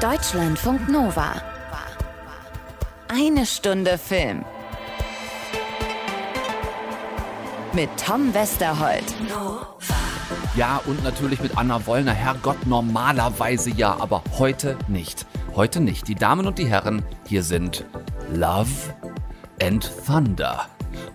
Deutschlandfunk Nova. Eine Stunde Film. Mit Tom Westerholt. Ja, und natürlich mit Anna Wollner. Herrgott, normalerweise ja, aber heute nicht. Heute nicht. Die Damen und die Herren, hier sind Love and Thunder.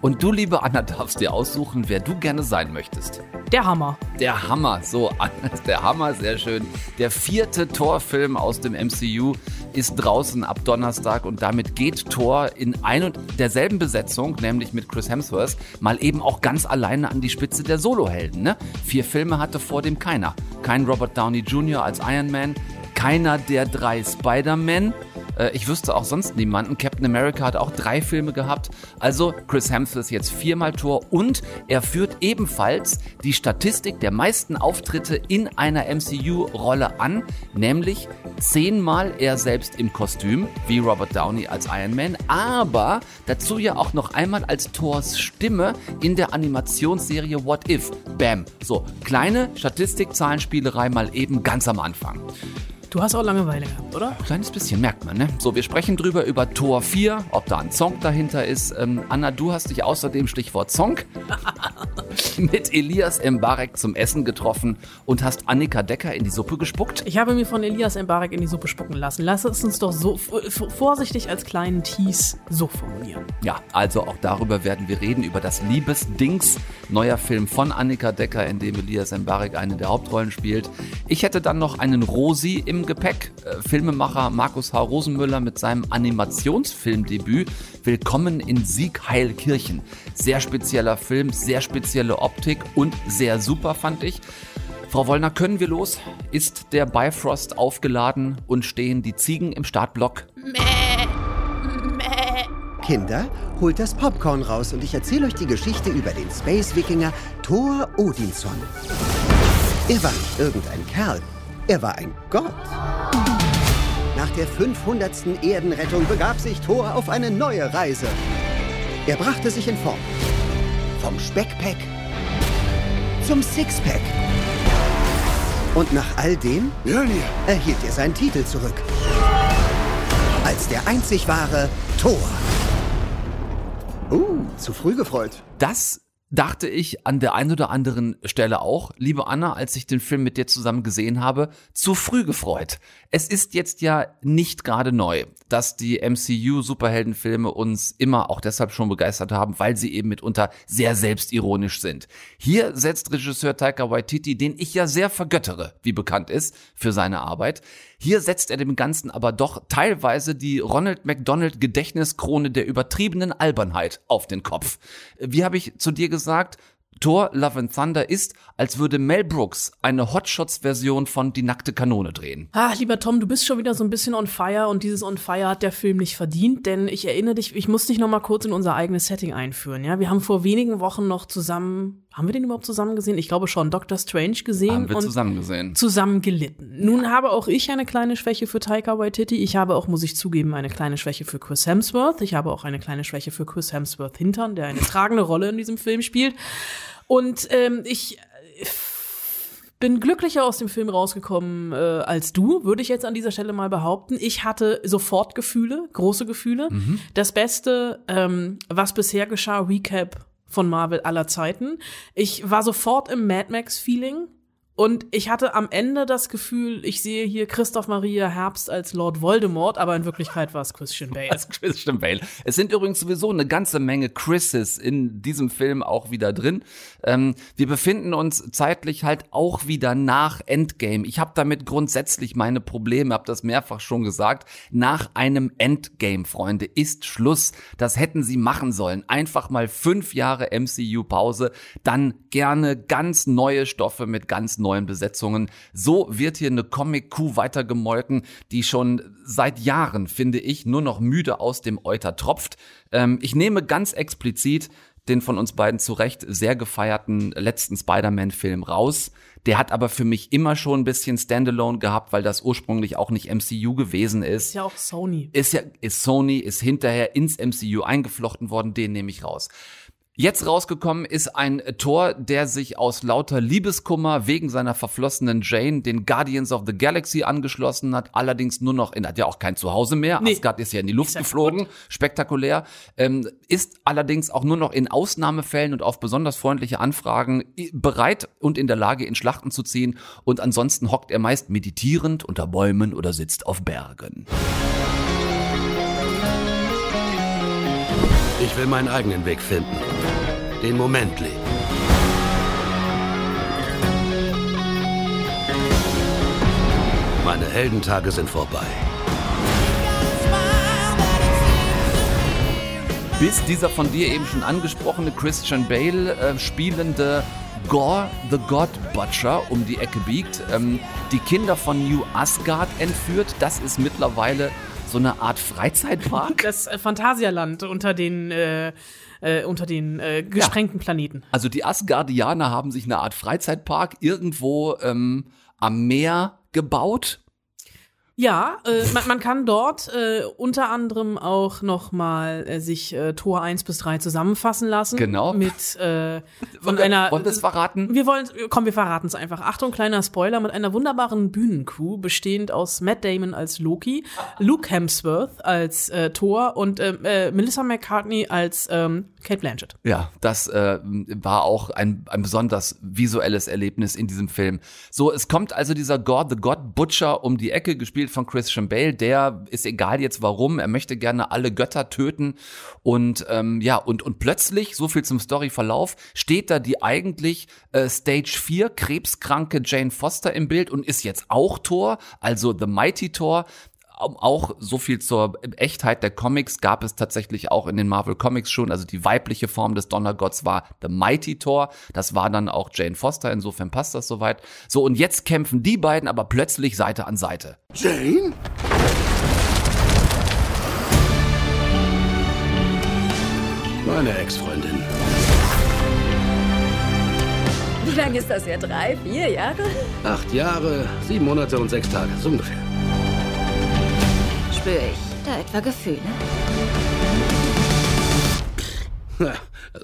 Und du, liebe Anna, darfst dir aussuchen, wer du gerne sein möchtest. Der Hammer. Der Hammer, so, Anna, der Hammer, sehr schön. Der vierte Torfilm aus dem MCU ist draußen ab Donnerstag und damit geht Thor in ein und derselben Besetzung, nämlich mit Chris Hemsworth, mal eben auch ganz alleine an die Spitze der Solohelden. Ne? Vier Filme hatte vor dem keiner. Kein Robert Downey Jr. als Iron Man, keiner der drei Spider-Man äh, ich wüsste auch sonst niemanden. Captain America hat auch drei Filme gehabt. Also Chris Hemsworth jetzt viermal Tor und er führt ebenfalls die Statistik der meisten Auftritte in einer MCU-Rolle an, nämlich zehnmal er selbst im Kostüm, wie Robert Downey als Iron Man, aber dazu ja auch noch einmal als Thors Stimme in der Animationsserie What If. Bam. So, kleine Statistikzahlenspielerei mal eben ganz am Anfang. Du hast auch Langeweile gehabt, oder? Kleines bisschen, merkt man, ne? So, wir sprechen drüber über Tor 4, ob da ein Song dahinter ist. Ähm, Anna, du hast dich außerdem, Stichwort Song, mit Elias Mbarek zum Essen getroffen und hast Annika Decker in die Suppe gespuckt. Ich habe mir von Elias Mbarek in die Suppe spucken lassen. Lass es uns doch so vorsichtig als kleinen Tease so formulieren. Ja, also auch darüber werden wir reden, über das Liebesdings, neuer Film von Annika Decker, in dem Elias Mbarek eine der Hauptrollen spielt. Ich hätte dann noch einen Rosi im Gepäck. Äh, Filmemacher Markus H. Rosenmüller mit seinem Animationsfilmdebüt Willkommen in Siegheilkirchen. Sehr spezieller Film, sehr spezielle Optik und sehr super fand ich. Frau Wollner, können wir los? Ist der Bifrost aufgeladen und stehen die Ziegen im Startblock? Mäh, mäh. Kinder, holt das Popcorn raus und ich erzähle euch die Geschichte über den Space-Wikinger Thor Odinson. Er war nicht irgendein Kerl, er war ein Gott. Nach der 500. Erdenrettung begab sich Thor auf eine neue Reise. Er brachte sich in Form. Vom Speckpack zum Sixpack. Und nach all dem erhielt er seinen Titel zurück. Als der einzig wahre Thor. Uh, zu früh gefreut. Das dachte ich an der einen oder anderen Stelle auch, liebe Anna, als ich den Film mit dir zusammen gesehen habe, zu früh gefreut. Es ist jetzt ja nicht gerade neu, dass die MCU-Superheldenfilme uns immer auch deshalb schon begeistert haben, weil sie eben mitunter sehr selbstironisch sind. Hier setzt Regisseur Taika Waititi, den ich ja sehr vergöttere, wie bekannt ist, für seine Arbeit. Hier setzt er dem Ganzen aber doch teilweise die Ronald McDonald Gedächtniskrone der übertriebenen Albernheit auf den Kopf. Wie habe ich zu dir gesagt? Thor Love and Thunder ist, als würde Mel Brooks eine Hotshots-Version von Die nackte Kanone drehen. Ah, lieber Tom, du bist schon wieder so ein bisschen on fire und dieses on fire hat der Film nicht verdient, denn ich erinnere dich, ich muss dich noch mal kurz in unser eigenes Setting einführen, ja? Wir haben vor wenigen Wochen noch zusammen, haben wir den überhaupt zusammen gesehen? Ich glaube schon, Doctor Strange gesehen. Haben wir zusammen gesehen. Zusammen gelitten. Nun habe auch ich eine kleine Schwäche für Taika Waititi. Ich habe auch, muss ich zugeben, eine kleine Schwäche für Chris Hemsworth. Ich habe auch eine kleine Schwäche für Chris Hemsworth Hintern, der eine tragende Rolle in diesem Film spielt. Und ähm, ich äh, bin glücklicher aus dem Film rausgekommen äh, als du, würde ich jetzt an dieser Stelle mal behaupten. Ich hatte sofort Gefühle, große Gefühle. Mhm. Das Beste, ähm, was bisher geschah, Recap von Marvel aller Zeiten. Ich war sofort im Mad Max-Feeling. Und ich hatte am Ende das Gefühl, ich sehe hier Christoph Maria Herbst als Lord Voldemort, aber in Wirklichkeit war es Christian Bale. Es Christian Bale. Es sind übrigens sowieso eine ganze Menge Chrises in diesem Film auch wieder drin. Ähm, wir befinden uns zeitlich halt auch wieder nach Endgame. Ich habe damit grundsätzlich meine Probleme, habe das mehrfach schon gesagt. Nach einem Endgame, Freunde, ist Schluss. Das hätten sie machen sollen. Einfach mal fünf Jahre MCU-Pause, dann gerne ganz neue Stoffe mit ganz Besetzungen. So wird hier eine Comic-Kuh weitergemolken, die schon seit Jahren, finde ich, nur noch müde aus dem Euter tropft. Ähm, ich nehme ganz explizit den von uns beiden zu Recht sehr gefeierten letzten Spider-Man-Film raus. Der hat aber für mich immer schon ein bisschen Standalone gehabt, weil das ursprünglich auch nicht MCU gewesen ist. Ist ja auch Sony. Ist ja, ist Sony, ist hinterher ins MCU eingeflochten worden, den nehme ich raus. Jetzt rausgekommen ist ein Tor, der sich aus lauter Liebeskummer wegen seiner verflossenen Jane den Guardians of the Galaxy angeschlossen hat, allerdings nur noch in, hat ja auch kein Zuhause mehr. Nee. Asgard ist ja in die Luft geflogen, spektakulär, ähm, ist allerdings auch nur noch in Ausnahmefällen und auf besonders freundliche Anfragen bereit und in der Lage, in Schlachten zu ziehen und ansonsten hockt er meist meditierend unter Bäumen oder sitzt auf Bergen. Ich will meinen eigenen Weg finden. Den Moment leben. Meine Heldentage sind vorbei. bis dieser von dir eben schon angesprochene Christian Bale äh, spielende Gore the God Butcher um die Ecke biegt, ähm, die Kinder von New Asgard entführt. Das ist mittlerweile so eine Art Freizeitpark. Das äh, Phantasialand unter den, äh, äh, unter den äh, gesprengten Planeten. Also die Asgardianer haben sich eine Art Freizeitpark irgendwo ähm, am Meer gebaut. Ja, äh, man, man kann dort äh, unter anderem auch noch mal äh, sich äh, Tor 1 bis 3 zusammenfassen lassen. Genau. Mit äh, von wir- einer. wollen wir es verraten? Wir wollen, komm, wir verraten es einfach. Achtung, kleiner Spoiler mit einer wunderbaren Bühnencrew bestehend aus Matt Damon als Loki, Luke Hemsworth als äh, Thor und äh, äh, Melissa McCartney als ähm, Kate Blanchett. Ja, das äh, war auch ein, ein besonders visuelles Erlebnis in diesem Film. So, es kommt also dieser God the God Butcher um die Ecke, gespielt von Christian Bale. Der ist egal jetzt warum, er möchte gerne alle Götter töten. Und ähm, ja, und, und plötzlich, so viel zum Storyverlauf, steht da die eigentlich äh, Stage 4 krebskranke Jane Foster im Bild und ist jetzt auch Thor, also The Mighty Thor. Um, Auch so viel zur Echtheit der Comics gab es tatsächlich auch in den Marvel Comics schon. Also die weibliche Form des Donnergotts war The Mighty Thor. Das war dann auch Jane Foster. Insofern passt das soweit. So, und jetzt kämpfen die beiden aber plötzlich Seite an Seite. Jane? Meine Ex-Freundin. Wie lange ist das her? Drei, vier Jahre? Acht Jahre, sieben Monate und sechs Tage, so ungefähr. Spüre ich da etwa Gefühle?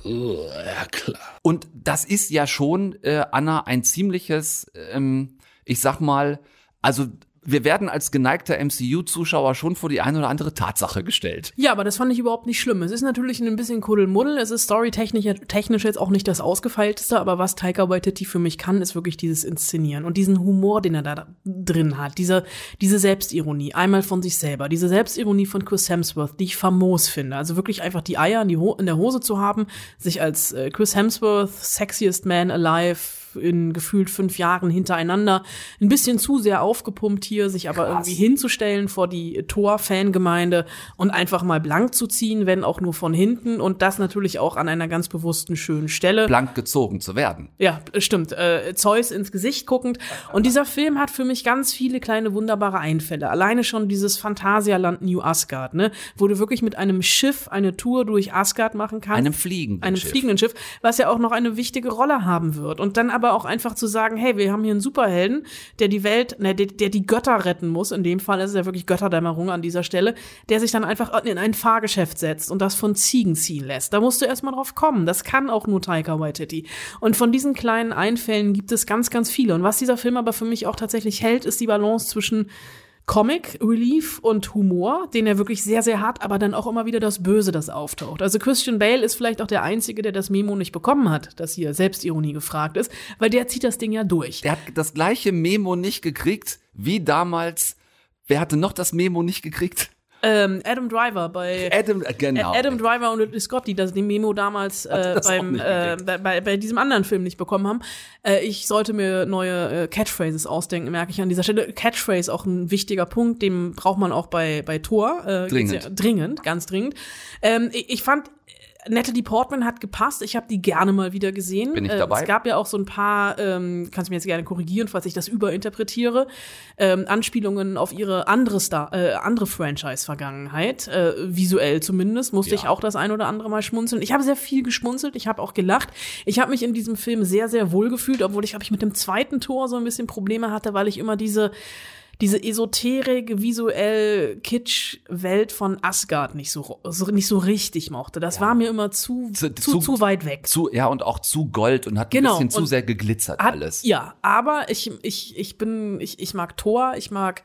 Oh, ja, klar. Und das ist ja schon, äh, Anna, ein ziemliches, ähm, ich sag mal, also wir werden als geneigter MCU-Zuschauer schon vor die eine oder andere Tatsache gestellt. Ja, aber das fand ich überhaupt nicht schlimm. Es ist natürlich ein bisschen Kuddelmuddel. Es ist storytechnisch technisch jetzt auch nicht das ausgefeilteste, aber was Taika Waititi für mich kann, ist wirklich dieses Inszenieren und diesen Humor, den er da drin hat. Diese, diese Selbstironie, einmal von sich selber. Diese Selbstironie von Chris Hemsworth, die ich famos finde. Also wirklich einfach die Eier in, die in der Hose zu haben, sich als äh, Chris Hemsworth, sexiest man alive, in gefühlt fünf Jahren hintereinander ein bisschen zu sehr aufgepumpt hier, sich aber irgendwie hinzustellen vor die Tor-Fangemeinde und einfach mal blank zu ziehen, wenn auch nur von hinten und das natürlich auch an einer ganz bewussten schönen Stelle. Blank gezogen zu werden. Ja, stimmt. Äh, Zeus ins Gesicht guckend. Und dieser Film hat für mich ganz viele kleine wunderbare Einfälle. Alleine schon dieses Phantasialand New Asgard, ne, wo du wirklich mit einem Schiff eine Tour durch Asgard machen kannst. Einem fliegenden einem Schiff. fliegenden Schiff, was ja auch noch eine wichtige Rolle haben wird. Und dann aber auch einfach zu sagen, hey, wir haben hier einen Superhelden, der die Welt, ne, der, der die Götter retten muss. In dem Fall ist es ja wirklich Götterdämmerung an dieser Stelle, der sich dann einfach in ein Fahrgeschäft setzt und das von Ziegen ziehen lässt. Da musst du erstmal drauf kommen. Das kann auch nur Taika Waititi. Und von diesen kleinen Einfällen gibt es ganz, ganz viele. Und was dieser Film aber für mich auch tatsächlich hält, ist die Balance zwischen Comic Relief und Humor, den er wirklich sehr, sehr hat, aber dann auch immer wieder das Böse, das auftaucht. Also Christian Bale ist vielleicht auch der Einzige, der das Memo nicht bekommen hat, dass hier Selbstironie gefragt ist, weil der zieht das Ding ja durch. Der hat das gleiche Memo nicht gekriegt wie damals. Wer hatte noch das Memo nicht gekriegt? Ähm, Adam Driver bei Adam, äh, genau. Adam Driver und Ridley Scott, die das den Memo damals äh, beim, äh, bei, bei, diesem anderen Film nicht bekommen haben. Äh, ich sollte mir neue äh, Catchphrases ausdenken, merke ich an dieser Stelle. Catchphrase auch ein wichtiger Punkt, den braucht man auch bei bei Thor. Äh, Dringend. Ja, dringend, ganz dringend. Ähm, ich, ich fand Natalie Portman hat gepasst. Ich habe die gerne mal wieder gesehen. Bin ich Äh, dabei? Es gab ja auch so ein paar, ähm, kannst du mir jetzt gerne korrigieren, falls ich das überinterpretiere, ähm, Anspielungen auf ihre andere Star, äh, andere Franchise-Vergangenheit, äh, visuell zumindest, musste ich auch das ein oder andere Mal schmunzeln. Ich habe sehr viel geschmunzelt, ich habe auch gelacht. Ich habe mich in diesem Film sehr, sehr wohl gefühlt, obwohl ich, glaube ich, mit dem zweiten Tor so ein bisschen Probleme hatte, weil ich immer diese diese esoterik, visuell Kitsch-Welt von Asgard nicht so, so nicht so richtig mochte. Das war mir immer zu, zu, zu, zu weit weg. Zu, ja, und auch zu Gold und hat Genau, ein bisschen zu sehr geglitzert Hat, alles. Ja, aber ich, ich, ich bin, ich, ich mag Thor, ich mag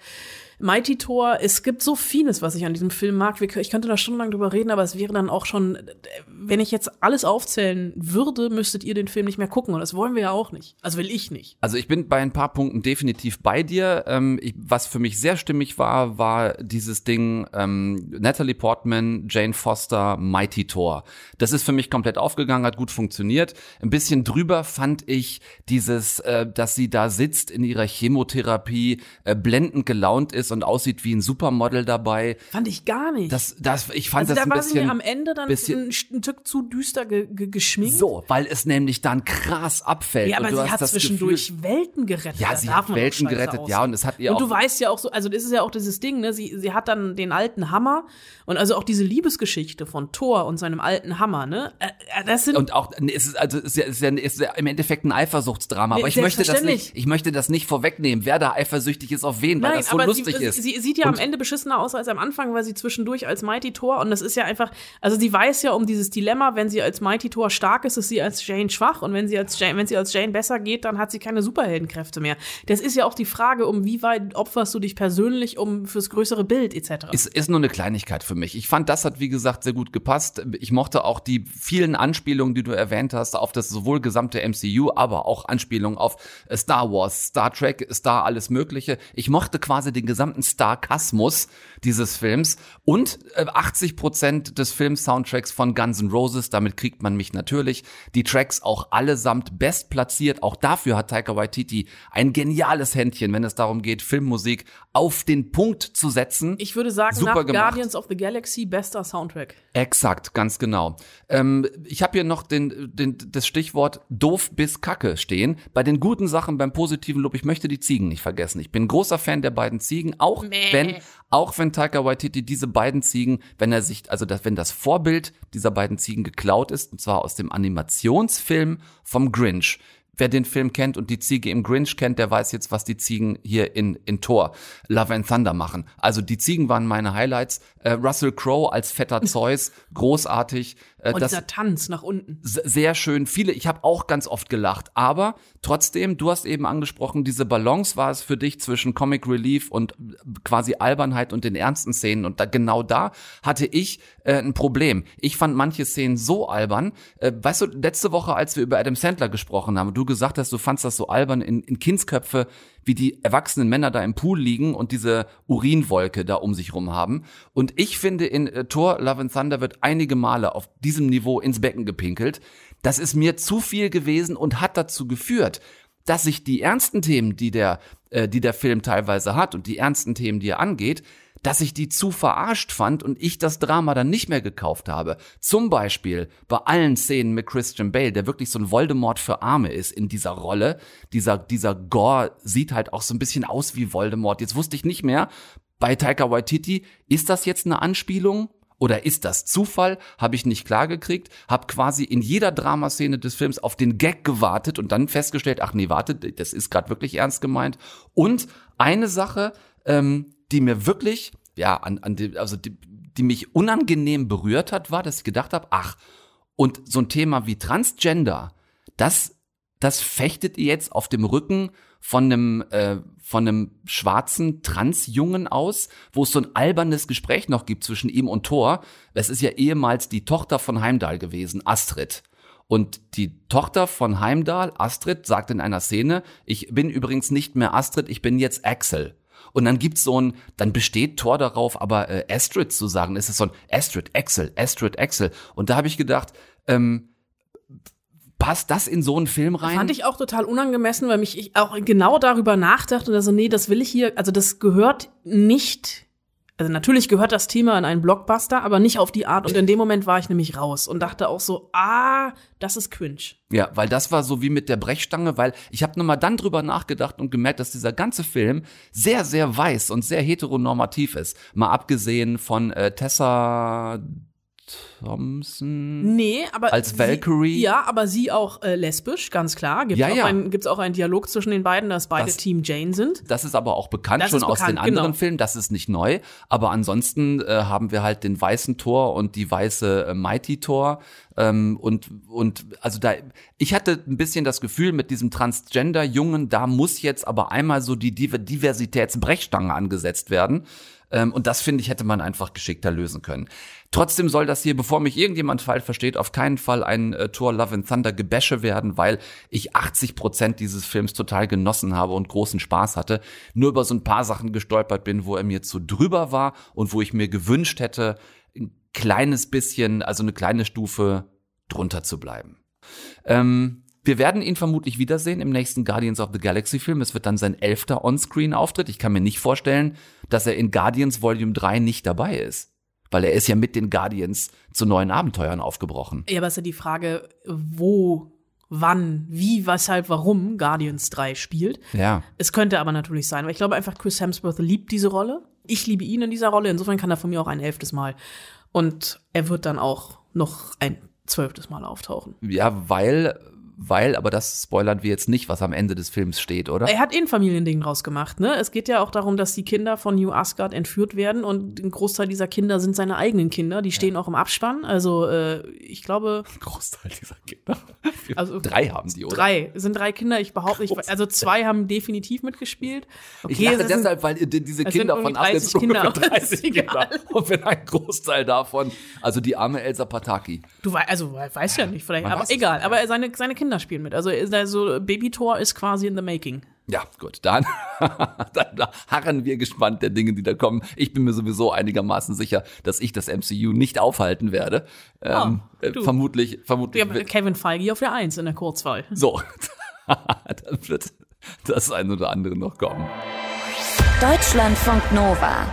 Mighty Thor. Es gibt so vieles, was ich an diesem Film mag. Ich könnte da stundenlang drüber reden, aber es wäre dann auch schon, wenn ich jetzt alles aufzählen würde, müsstet ihr den Film nicht mehr gucken. Und das wollen wir ja auch nicht. Also will ich nicht. Also ich bin bei ein paar Punkten definitiv bei dir. Ähm, ich, was für mich sehr stimmig war, war dieses Ding ähm, Natalie Portman, Jane Foster, Mighty Thor. Das ist für mich komplett aufgegangen, hat gut funktioniert. Ein bisschen drüber fand ich dieses, äh, dass sie da sitzt in ihrer Chemotherapie, äh, blendend gelaunt ist und aussieht wie ein Supermodel dabei. Fand ich gar nicht. Das, das, ich fand also das da ein war sie bisschen mir am Ende dann bisschen- ein, ein Stück zu düster ge, ge, geschminkt. so, weil es nämlich dann krass abfällt. Ja, aber du sie hat zwischendurch Gefühl, Welten gerettet. Ja, sie hat Welten gerettet, ja, aussehen. und es hat ihr Und du auch- weißt ja auch so, also das ist ja auch dieses Ding, ne? Sie, sie hat dann den alten Hammer und also auch diese Liebesgeschichte von Thor und seinem alten Hammer, ne? Äh, äh, Das sind Und auch, nee, es ist, also, es ist ja, es ist ja, es ist ja im Endeffekt ein Eifersuchtsdrama. Aber Nee, ich möchte das nicht, ich möchte das nicht vorwegnehmen, wer da eifersüchtig ist auf wen, weil Nein, das so aber lustig sie, ist. sie sieht ja Und- am Ende beschissener aus als am Anfang, weil sie zwischendurch als Mighty Thor und das ist ja einfach, also sie weiß ja um dieses Dilemma, wenn sie als Mighty Thor stark ist, ist sie als Jane schwach und wenn sie als Jane, wenn sie als Jane besser geht, dann hat sie keine Superheldenkräfte mehr. Das ist ja auch die Frage, um wie weit opferst du dich persönlich um fürs größere Bild etc. Ist, ist nur eine Kleinigkeit für mich. Ich fand, das hat, wie gesagt, sehr gut gepasst. Ich mochte auch die vielen Anspielungen, die du erwähnt hast, auf das sowohl gesamte MCU, aber auch Anspielungen auf äh, Star Wars, Star Trek, Star alles Mögliche. Ich mochte quasi den gesamten Star-Kasmus dieses Films und äh, 80 Prozent des Film-Soundtracks von Guns N' Roses. Damit kriegt man mich natürlich. Die Tracks auch allesamt best platziert. Auch dafür hat Taika Waititi ein geniales Händchen, wenn es darum geht, Filmmusik auf den Punkt zu setzen. Ich würde sagen, Super nach gemacht. Guardians of the Galaxy bester Soundtrack. Exakt, ganz genau. Ähm, ich habe hier noch den, den, das Stichwort doof bis Kacke stehen. Bei den guten Sachen, beim positiven Lob, ich möchte die Ziegen nicht vergessen. Ich bin großer Fan der beiden Ziegen, auch wenn, auch wenn Taika Waititi diese beiden Ziegen, wenn er sich, also das, wenn das Vorbild dieser beiden Ziegen geklaut ist, und zwar aus dem Animationsfilm vom Grinch. Wer den Film kennt und die Ziege im Grinch kennt, der weiß jetzt, was die Ziegen hier in, in Thor Love and Thunder machen. Also die Ziegen waren meine Highlights. Äh, Russell Crowe als fetter Zeus, großartig. Äh, Und das dieser Tanz nach unten. sehr schön. Viele, ich habe auch ganz oft gelacht. Aber trotzdem, du hast eben angesprochen, diese Balance war es für dich zwischen Comic Relief und äh, quasi Albernheit und den ernsten Szenen. Und da, genau da hatte ich äh, ein Problem. Ich fand manche Szenen so albern. Äh, weißt du, letzte Woche, als wir über Adam Sandler gesprochen haben, du gesagt hast, du fandst das so albern in, in Kindsköpfe, wie die erwachsenen Männer da im Pool liegen und diese Urinwolke da um sich rum haben. Und ich finde, in äh, Thor Love and Thunder wird einige Male auf diesem Niveau ins Becken gepinkelt. Das ist mir zu viel gewesen und hat dazu geführt, dass sich die ernsten Themen, die der, äh, die der Film teilweise hat und die ernsten Themen, die er angeht, dass ich die zu verarscht fand und ich das Drama dann nicht mehr gekauft habe. Zum Beispiel bei allen Szenen mit Christian Bale, der wirklich so ein Voldemort für Arme ist in dieser Rolle. Dieser, dieser Gore sieht halt auch so ein bisschen aus wie Voldemort. Jetzt wusste ich nicht mehr, bei Taika Waititi, ist das jetzt eine Anspielung? Oder ist das Zufall? Habe ich nicht klargekriegt. Habe quasi in jeder Dramaszene des Films auf den Gag gewartet und dann festgestellt, ach nee, warte, das ist gerade wirklich ernst gemeint. Und eine Sache, ähm, die mir wirklich, ja, an, an die, also die, die mich unangenehm berührt hat, war, dass ich gedacht habe, ach, und so ein Thema wie Transgender, das, das fechtet ihr jetzt auf dem Rücken von einem, äh, von einem schwarzen Transjungen aus, wo es so ein albernes Gespräch noch gibt zwischen ihm und Thor. Das ist ja ehemals die Tochter von Heimdall gewesen, Astrid. Und die Tochter von Heimdall, Astrid, sagt in einer Szene, ich bin übrigens nicht mehr Astrid, ich bin jetzt Axel. Und dann gibt's so ein, dann besteht Thor darauf, aber äh, Astrid zu sagen, es ist so ein Astrid, Axel, Astrid, Axel. Und da habe ich gedacht, ähm, passt das in so einen Film rein? Fand ich auch total unangemessen, weil mich ich auch genau darüber nachdachte, also nee, das will ich hier, also das gehört nicht, also natürlich gehört das Thema in einen Blockbuster, aber nicht auf die Art. Und in dem Moment war ich nämlich raus und dachte auch so, ah, das ist cringe. Ja, weil das war so wie mit der Brechstange, weil ich habe nochmal dann drüber nachgedacht und gemerkt, dass dieser ganze Film sehr, sehr weiß und sehr heteronormativ ist. Mal abgesehen von äh, Tessa Thompson. Nee, aber Als sie- Valkyrie? ja, aber sie auch äh, lesbisch, ganz klar. Gibt Ja, auch ja. Ein, gibt's auch einen Dialog zwischen den beiden, dass beide Das- Team Jane sind. Das ist aber auch bekannt Das schon ist aus den bekannt, anderen genau. Filmen. Das ist nicht neu. Aber ansonsten äh, haben wir halt den weißen Thor und die weiße äh, Mighty Thor. Ähm, und, und also da, ich hatte ein bisschen das Gefühl mit diesem Transgender-Jungen, da muss jetzt aber einmal so die Diver- Diversitätsbrechstange angesetzt werden. Ähm, und das finde ich, hätte man einfach geschickter lösen können. Trotzdem soll das hier, bevor mich irgendjemand falsch versteht, auf keinen Fall ein äh, Thor Love and Thunder Gebäsche werden, weil ich 80 Prozent dieses Films total genossen habe und großen Spaß hatte. Nur über so ein paar Sachen gestolpert bin, wo er mir zu drüber war und wo ich mir gewünscht hätte, ein kleines bisschen, also eine kleine Stufe drunter zu bleiben. Ähm, wir werden ihn vermutlich wiedersehen im nächsten Guardians of the Galaxy Film. Es wird dann sein elfter On-Screen-Auftritt. Ich kann mir nicht vorstellen, dass er in Guardians Volume 3 nicht dabei ist. Weil er ist ja mit den Guardians zu neuen Abenteuern aufgebrochen. Ja, aber es ist ja die Frage, wo, wann, wie, weshalb, warum Guardians 3 spielt. Ja. Es könnte aber natürlich sein, weil ich glaube einfach, Chris Hemsworth liebt diese Rolle. Ich liebe ihn in dieser Rolle. Insofern kann er von mir auch ein elftes Mal. Und er wird dann auch noch ein zwölftes Mal auftauchen. Ja, weil, weil, aber das spoilern wir jetzt nicht, was am Ende des Films steht, oder? Er hat eh ein Familiending draus gemacht, ne? Es geht ja auch darum, dass die Kinder von New Asgard entführt werden und ein Großteil dieser Kinder sind seine eigenen Kinder. Die stehen auch im Abspann. Also äh, ich glaube, Großteil dieser Kinder. Also- Drei haben die, oder? drei es sind drei Kinder. Ich behaupte, ich, also zwei haben definitiv mitgespielt. Ich Okay, lache ist ein- deshalb, weil die- diese es Kinder sind von irgendwie 30 Kinder, Asgard aber ist 30 Kinder. Und wenn ein Großteil davon, also die arme Elsa Pataki. Du weißt, also weißt ja nicht, vielleicht, Man aber egal. Aber seine, seine Kinder spielen mit. Also, also Baby Thor ist quasi in the making. Ja, gut, dann, dann harren wir gespannt der Dinge, die da kommen. Ich bin mir sowieso einigermaßen sicher, dass ich das MCU nicht aufhalten werde. Ähm, Oh, äh, du. vermutlich, vermutlich. Ja, Kevin Feige auf der Eins in der Kurzwahl. so, dann wird das ein oder andere noch kommen. Deutschlandfunk Nova.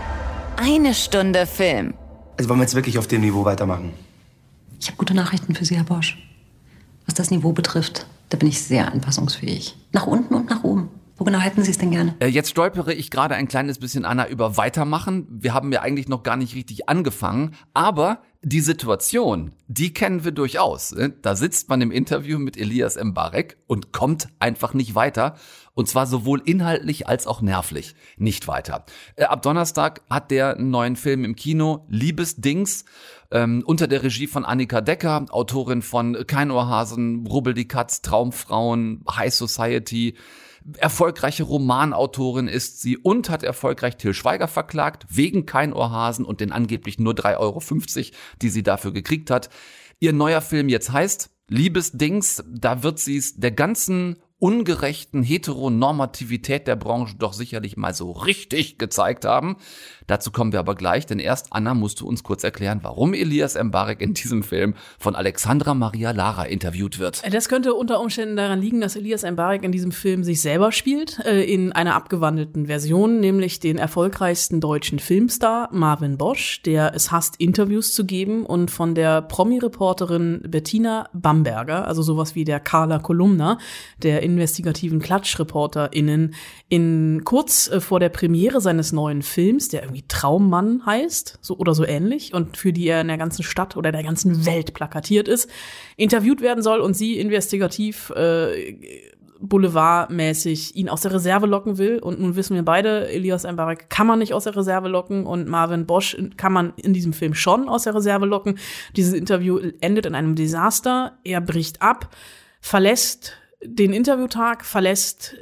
Eine Stunde Film. Also wollen wir jetzt wirklich auf dem Niveau weitermachen? Ich habe gute Nachrichten für Sie, Herr Bosch. Was das Niveau betrifft, da bin ich sehr anpassungsfähig. Nach unten und nach oben. Wo genau hätten Sie es denn gerne? Äh, Jetzt stolpere ich gerade ein kleines bisschen, Anna, über Weitermachen. Wir haben ja eigentlich noch gar nicht richtig angefangen, aber die Situation, die kennen wir durchaus. ne? Da sitzt man im Interview mit Elias Mbarek und kommt einfach nicht weiter. Und zwar sowohl inhaltlich als auch nervlich nicht weiter. Äh, Ab Donnerstag hat der einen neuen Film im Kino, Liebesdings, ähm, unter der Regie von Annika Decker, Autorin von Kein Ohrhasen, Rubbel die Katz, Traumfrauen, High Society. Erfolgreiche Romanautorin ist sie und hat erfolgreich Till Schweiger verklagt, wegen kein Ohrhasen und den angeblich nur 3,50 Euro, die sie dafür gekriegt hat. Ihr neuer Film jetzt heißt Liebesdings, da wird sie es der ganzen ungerechten Heteronormativität der Branche doch sicherlich mal so richtig gezeigt haben. Dazu kommen wir aber gleich, denn erst, Anna, musst du uns kurz erklären, warum Elias Mbarek in diesem Film von Alexandra Maria Lara interviewt wird. Das könnte unter Umständen daran liegen, dass Elias Mbarek in diesem Film sich selber spielt, äh, in einer abgewandelten Version, nämlich den erfolgreichsten deutschen Filmstar Marvin Bosch, der es hasst, Interviews zu geben und von der Promi-Reporterin Bettina Bamberger, also sowas wie der Carla Kolumna, der investigativen KlatschreporterInnen, in kurz äh, vor der Premiere seines neuen Films, der irgendwie Traummann heißt, so oder so ähnlich, und für die er in der ganzen Stadt oder der ganzen Welt plakatiert ist, interviewt werden soll und sie investigativ äh, boulevardmäßig ihn aus der Reserve locken will. Und nun wissen wir beide, Elias Mbarek kann man nicht aus der Reserve locken und Marvin Bosch kann man in diesem Film schon aus der Reserve locken. Dieses Interview endet in einem Desaster. Er bricht ab, verlässt den Interviewtag, verlässt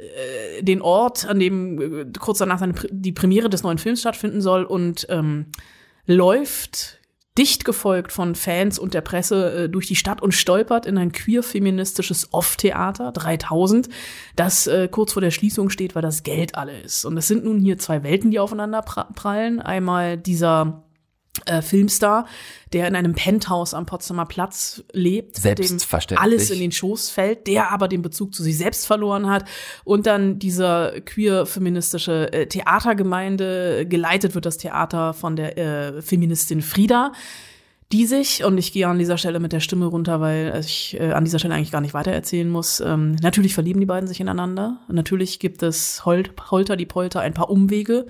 äh, den Ort, an dem äh, kurz danach seine, die Premiere des neuen Films stattfinden soll und ähm, läuft dicht gefolgt von Fans und der Presse äh, durch die Stadt und stolpert in ein queer-feministisches Off-Theater 3000, das äh, kurz vor der Schließung steht, weil das Geld alle ist. Und es sind nun hier zwei Welten, die aufeinander pra- prallen. Einmal dieser äh, Filmstar, der in einem Penthouse am Potsdamer Platz lebt, Selbstverständlich. dem alles in den Schoß fällt, der aber den Bezug zu sich selbst verloren hat und dann dieser queer-feministische äh, Theatergemeinde, geleitet wird das Theater von der äh, Feministin Frieda, die sich, und ich gehe an dieser Stelle mit der Stimme runter, weil ich äh, an dieser Stelle eigentlich gar nicht weitererzählen muss, ähm, natürlich verlieben die beiden sich ineinander. Natürlich gibt es Hol Holter die Polter ein paar Umwege.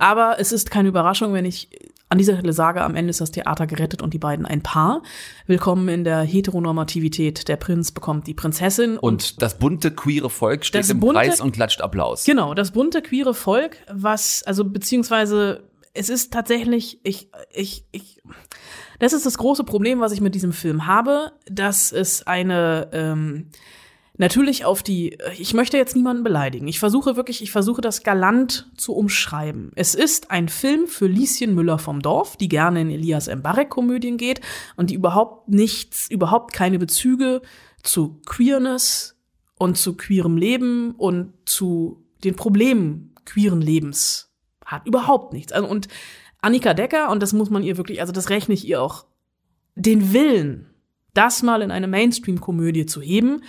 Aber es ist keine Überraschung, wenn ich an dieser Stelle sage, am Ende ist das Theater gerettet und die beiden ein Paar. Willkommen in der Heteronormativität. Der Prinz bekommt die Prinzessin. Und das bunte queere Volk steht im bunte- Preis und klatscht Applaus. Genau, das bunte queere Volk, was, also beziehungsweise es ist tatsächlich, ich, ich, ich, das ist das große Problem, was ich mit diesem Film habe, dass es eine, ähm, natürlich auf die, ich möchte jetzt niemanden beleidigen. Ich versuche wirklich, ich versuche das galant zu umschreiben. Es ist ein Film für Lieschen Müller vom Dorf, die gerne in Elias Mbarek-Komödien geht und die überhaupt nichts, überhaupt keine Bezüge zu Queerness und zu queerem Leben und zu den Problemen queeren Lebens hat. Überhaupt nichts. Also, und Annika Decker, und das muss man ihr wirklich, also das rechne ich ihr auch, den Willen, das mal in eine Mainstream-Komödie zu heben,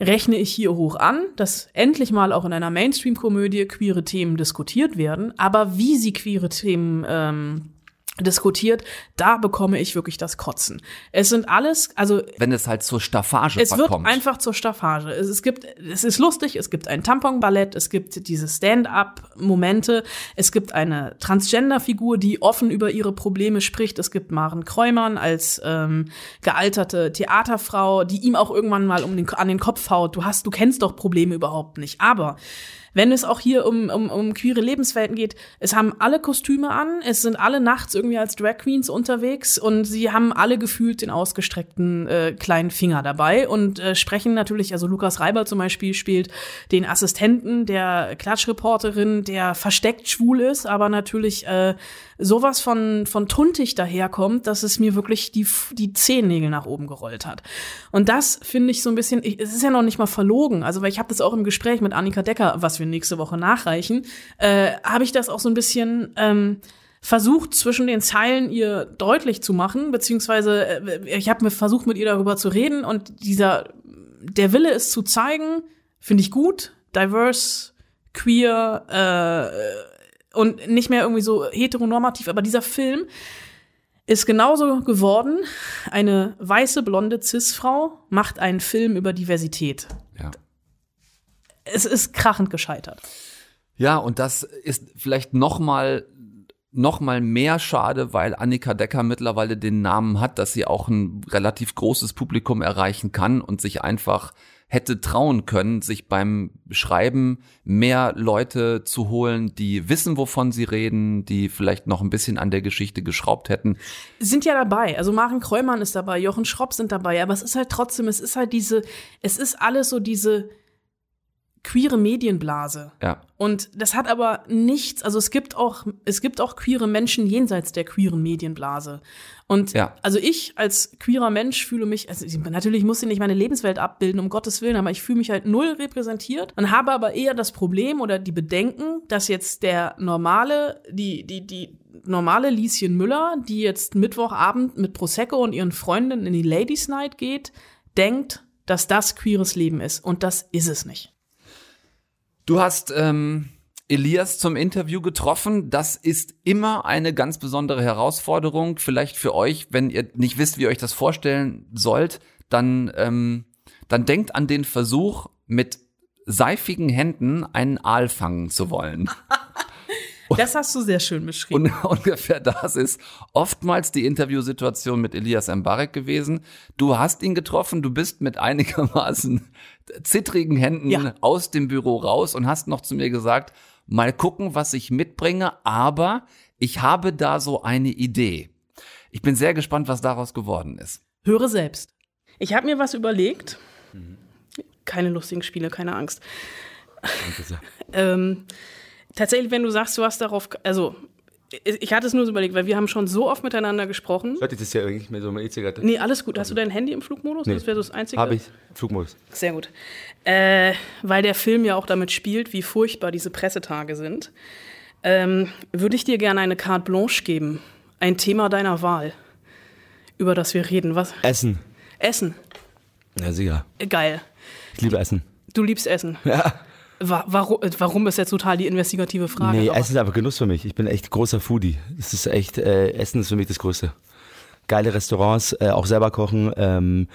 rechne ich hier hoch an, dass endlich mal auch in einer Mainstream-Komödie queere Themen diskutiert werden. Aber wie sie queere Themen ähm, diskutiert, da bekomme ich wirklich das Kotzen. Es sind alles, also Wenn es halt zur Staffage es wird verkommt. einfach zur Staffage. Es, es gibt, es ist lustig, es gibt ein Tamponballett, es gibt diese Stand-up-Momente, es gibt eine Transgender-Figur, die offen über ihre Probleme spricht. Es gibt Maren Kräumann als ähm, gealterte Theaterfrau, die ihm auch irgendwann mal um den, an den Kopf haut. Du hast, du kennst doch Probleme überhaupt nicht. Aber wenn es auch hier um, um, um queere Lebenswelten geht, es haben alle Kostüme an, es sind alle nachts irgendwie als Drag Queens unterwegs und sie haben alle gefühlt den ausgestreckten äh, kleinen Finger dabei und äh, sprechen natürlich, also Lukas Reiber zum Beispiel spielt den Assistenten der Klatschreporterin, der versteckt schwul ist, aber natürlich äh, sowas von, von tuntig daherkommt, dass es mir wirklich die, die Zehennägel nach oben gerollt hat. Und das finde ich so ein bisschen, ich, es ist ja noch nicht mal verlogen, also weil ich habe das auch im Gespräch mit Annika Decker, was wir nächste Woche nachreichen, äh, habe ich das auch so ein bisschen ähm, versucht zwischen den Zeilen ihr deutlich zu machen, beziehungsweise äh, ich habe mir versucht mit ihr darüber zu reden und dieser der Wille ist zu zeigen, finde ich gut, diverse, queer äh, und nicht mehr irgendwie so heteronormativ, aber dieser Film ist genauso geworden. Eine weiße, blonde Cis-Frau macht einen Film über Diversität. ja. Es ist krachend gescheitert. Ja, und das ist vielleicht noch mal noch mal mehr schade, weil Annika Decker mittlerweile den Namen hat, dass sie auch ein relativ großes Publikum erreichen kann und sich einfach hätte trauen können, sich beim Schreiben mehr Leute zu holen, die wissen, wovon sie reden, die vielleicht noch ein bisschen an der Geschichte geschraubt hätten. Sind ja dabei. Also Maren Kräumann ist dabei, Jochen Schropp sind dabei, aber es ist halt trotzdem, es ist halt diese, es ist alles so diese queere Medienblase. Ja. Und das hat aber nichts, also es gibt auch, es gibt auch queere Menschen jenseits der queeren Medienblase. Und Ja. also ich als queerer Mensch fühle mich, also ich- natürlich muss ich nicht meine Lebenswelt abbilden, um Gottes Willen, aber ich fühle mich halt null repräsentiert und habe aber eher das Problem oder die Bedenken, dass jetzt der normale, die, die, die normale Lieschen Müller, die jetzt Mittwochabend mit Prosecco und ihren Freundinnen in die Ladies Night geht, denkt, dass das queeres Leben ist. Und das ist es nicht. Du hast ähm, Elias zum Interview getroffen. Das ist immer eine ganz besondere Herausforderung. Vielleicht für euch, wenn ihr nicht wisst, wie ihr euch das vorstellen sollt, dann, ähm, dann denkt an den Versuch, mit seifigen Händen einen Aal fangen zu wollen. Das hast du sehr schön beschrieben. Und ungefähr das ist oftmals die Interviewsituation mit Elias Mbarek gewesen. Du hast ihn getroffen, du bist mit einigermaßen zittrigen Händen Ja. aus dem Büro raus und hast noch zu mir gesagt, mal gucken, was ich mitbringe, aber ich habe da so eine Idee. Ich bin sehr gespannt, was daraus geworden ist. Höre selbst. Ich habe mir was überlegt. Keine lustigen Spiele, keine Angst. ähm, tatsächlich, wenn du sagst, du hast darauf, also ich hatte es nur so überlegt, weil wir haben schon so oft miteinander gesprochen. Ihr das ja irgendwie mit so einer E-Zigarette? Nee, alles gut. Hast du dein Handy im Flugmodus? Nee. Das wäre so das Einzige. Habe ich. Flugmodus. Sehr gut. Äh, weil der Film ja auch damit spielt, wie furchtbar diese Pressetage sind, ähm, würde ich dir gerne eine Carte Blanche geben. Ein Thema deiner Wahl, über das wir reden. Was? Essen. Essen. Ja, sicher. Geil. Ich liebe Essen. Du liebst Essen. Ja. Wa warum, äh, warum ist jetzt total die investigative Frage? Nee, Aber- Essen ist einfach Genuss für mich. Ich bin echt großer Foodie. Es ist echt, äh, Essen ist für mich das Größte. Geile Restaurants, äh, auch selber kochen, ähm,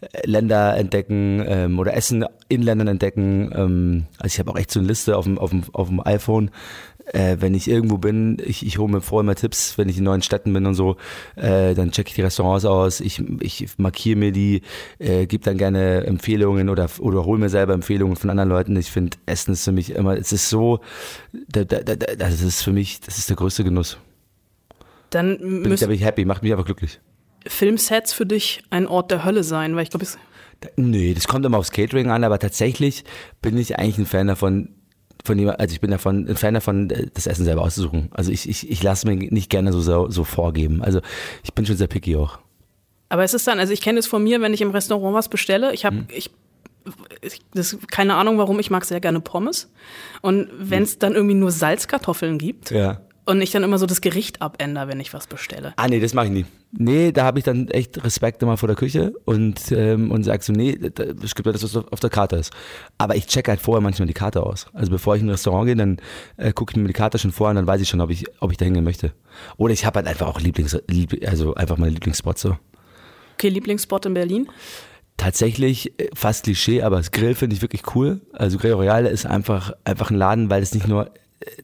äh, Länder entdecken ähm, oder Essen in Ländern entdecken. Ähm, also ich habe auch echt so eine Liste auf dem, auf dem, auf dem iPhone. Äh, wenn ich irgendwo bin, ich, ich hole mir vorher mal Tipps, wenn ich in neuen Städten bin und so, äh, dann checke ich die Restaurants aus, ich, ich markiere mir die, äh, gebe dann gerne Empfehlungen oder, oder hole mir selber Empfehlungen von anderen Leuten. Ich finde, Essen ist für mich immer, es ist so, da, da, da, das ist für mich, das ist der größte Genuss. Dann Bin ich, da bin ich happy, macht mich einfach glücklich. Filmsets für dich ein Ort der Hölle sein, weil ich glaube, es Nee, das kommt immer aufs Catering an, aber tatsächlich bin ich eigentlich ein Fan davon, von jemand, also ich bin davon ein Fan davon, das Essen selber auszusuchen. Also ich, ich, ich lasse mir nicht gerne so, so, so vorgeben. Also ich bin schon sehr picky auch. Aber es ist dann, also ich kenne es von mir, wenn ich im Restaurant was bestelle, ich habe, Mhm. ich, ich das, keine Ahnung warum, ich mag sehr gerne Pommes. Und wenn es dann irgendwie nur Salzkartoffeln gibt Ja. Und ich dann immer so das Gericht abändere, wenn ich was bestelle. Ah, nee, das mache ich nie. Nee, da habe ich dann echt Respekt immer vor der Küche und, ähm, und sag so, nee, da- es gibt ja das, was auf der Karte ist. Aber ich check halt vorher manchmal die Karte aus. Also bevor ich in ein Restaurant gehe, dann äh, gucke ich mir die Karte schon vor und dann weiß ich schon, ob ich, ob ich da hingehen möchte. Oder ich habe halt einfach auch Lieblings, lieb, also einfach meine Lieblingsspots so. Okay, Lieblingsspot in Berlin? Tatsächlich äh, fast Klischee, aber das Grill finde ich wirklich cool. Also Grill Royale ist einfach, einfach ein Laden, weil es nicht nur,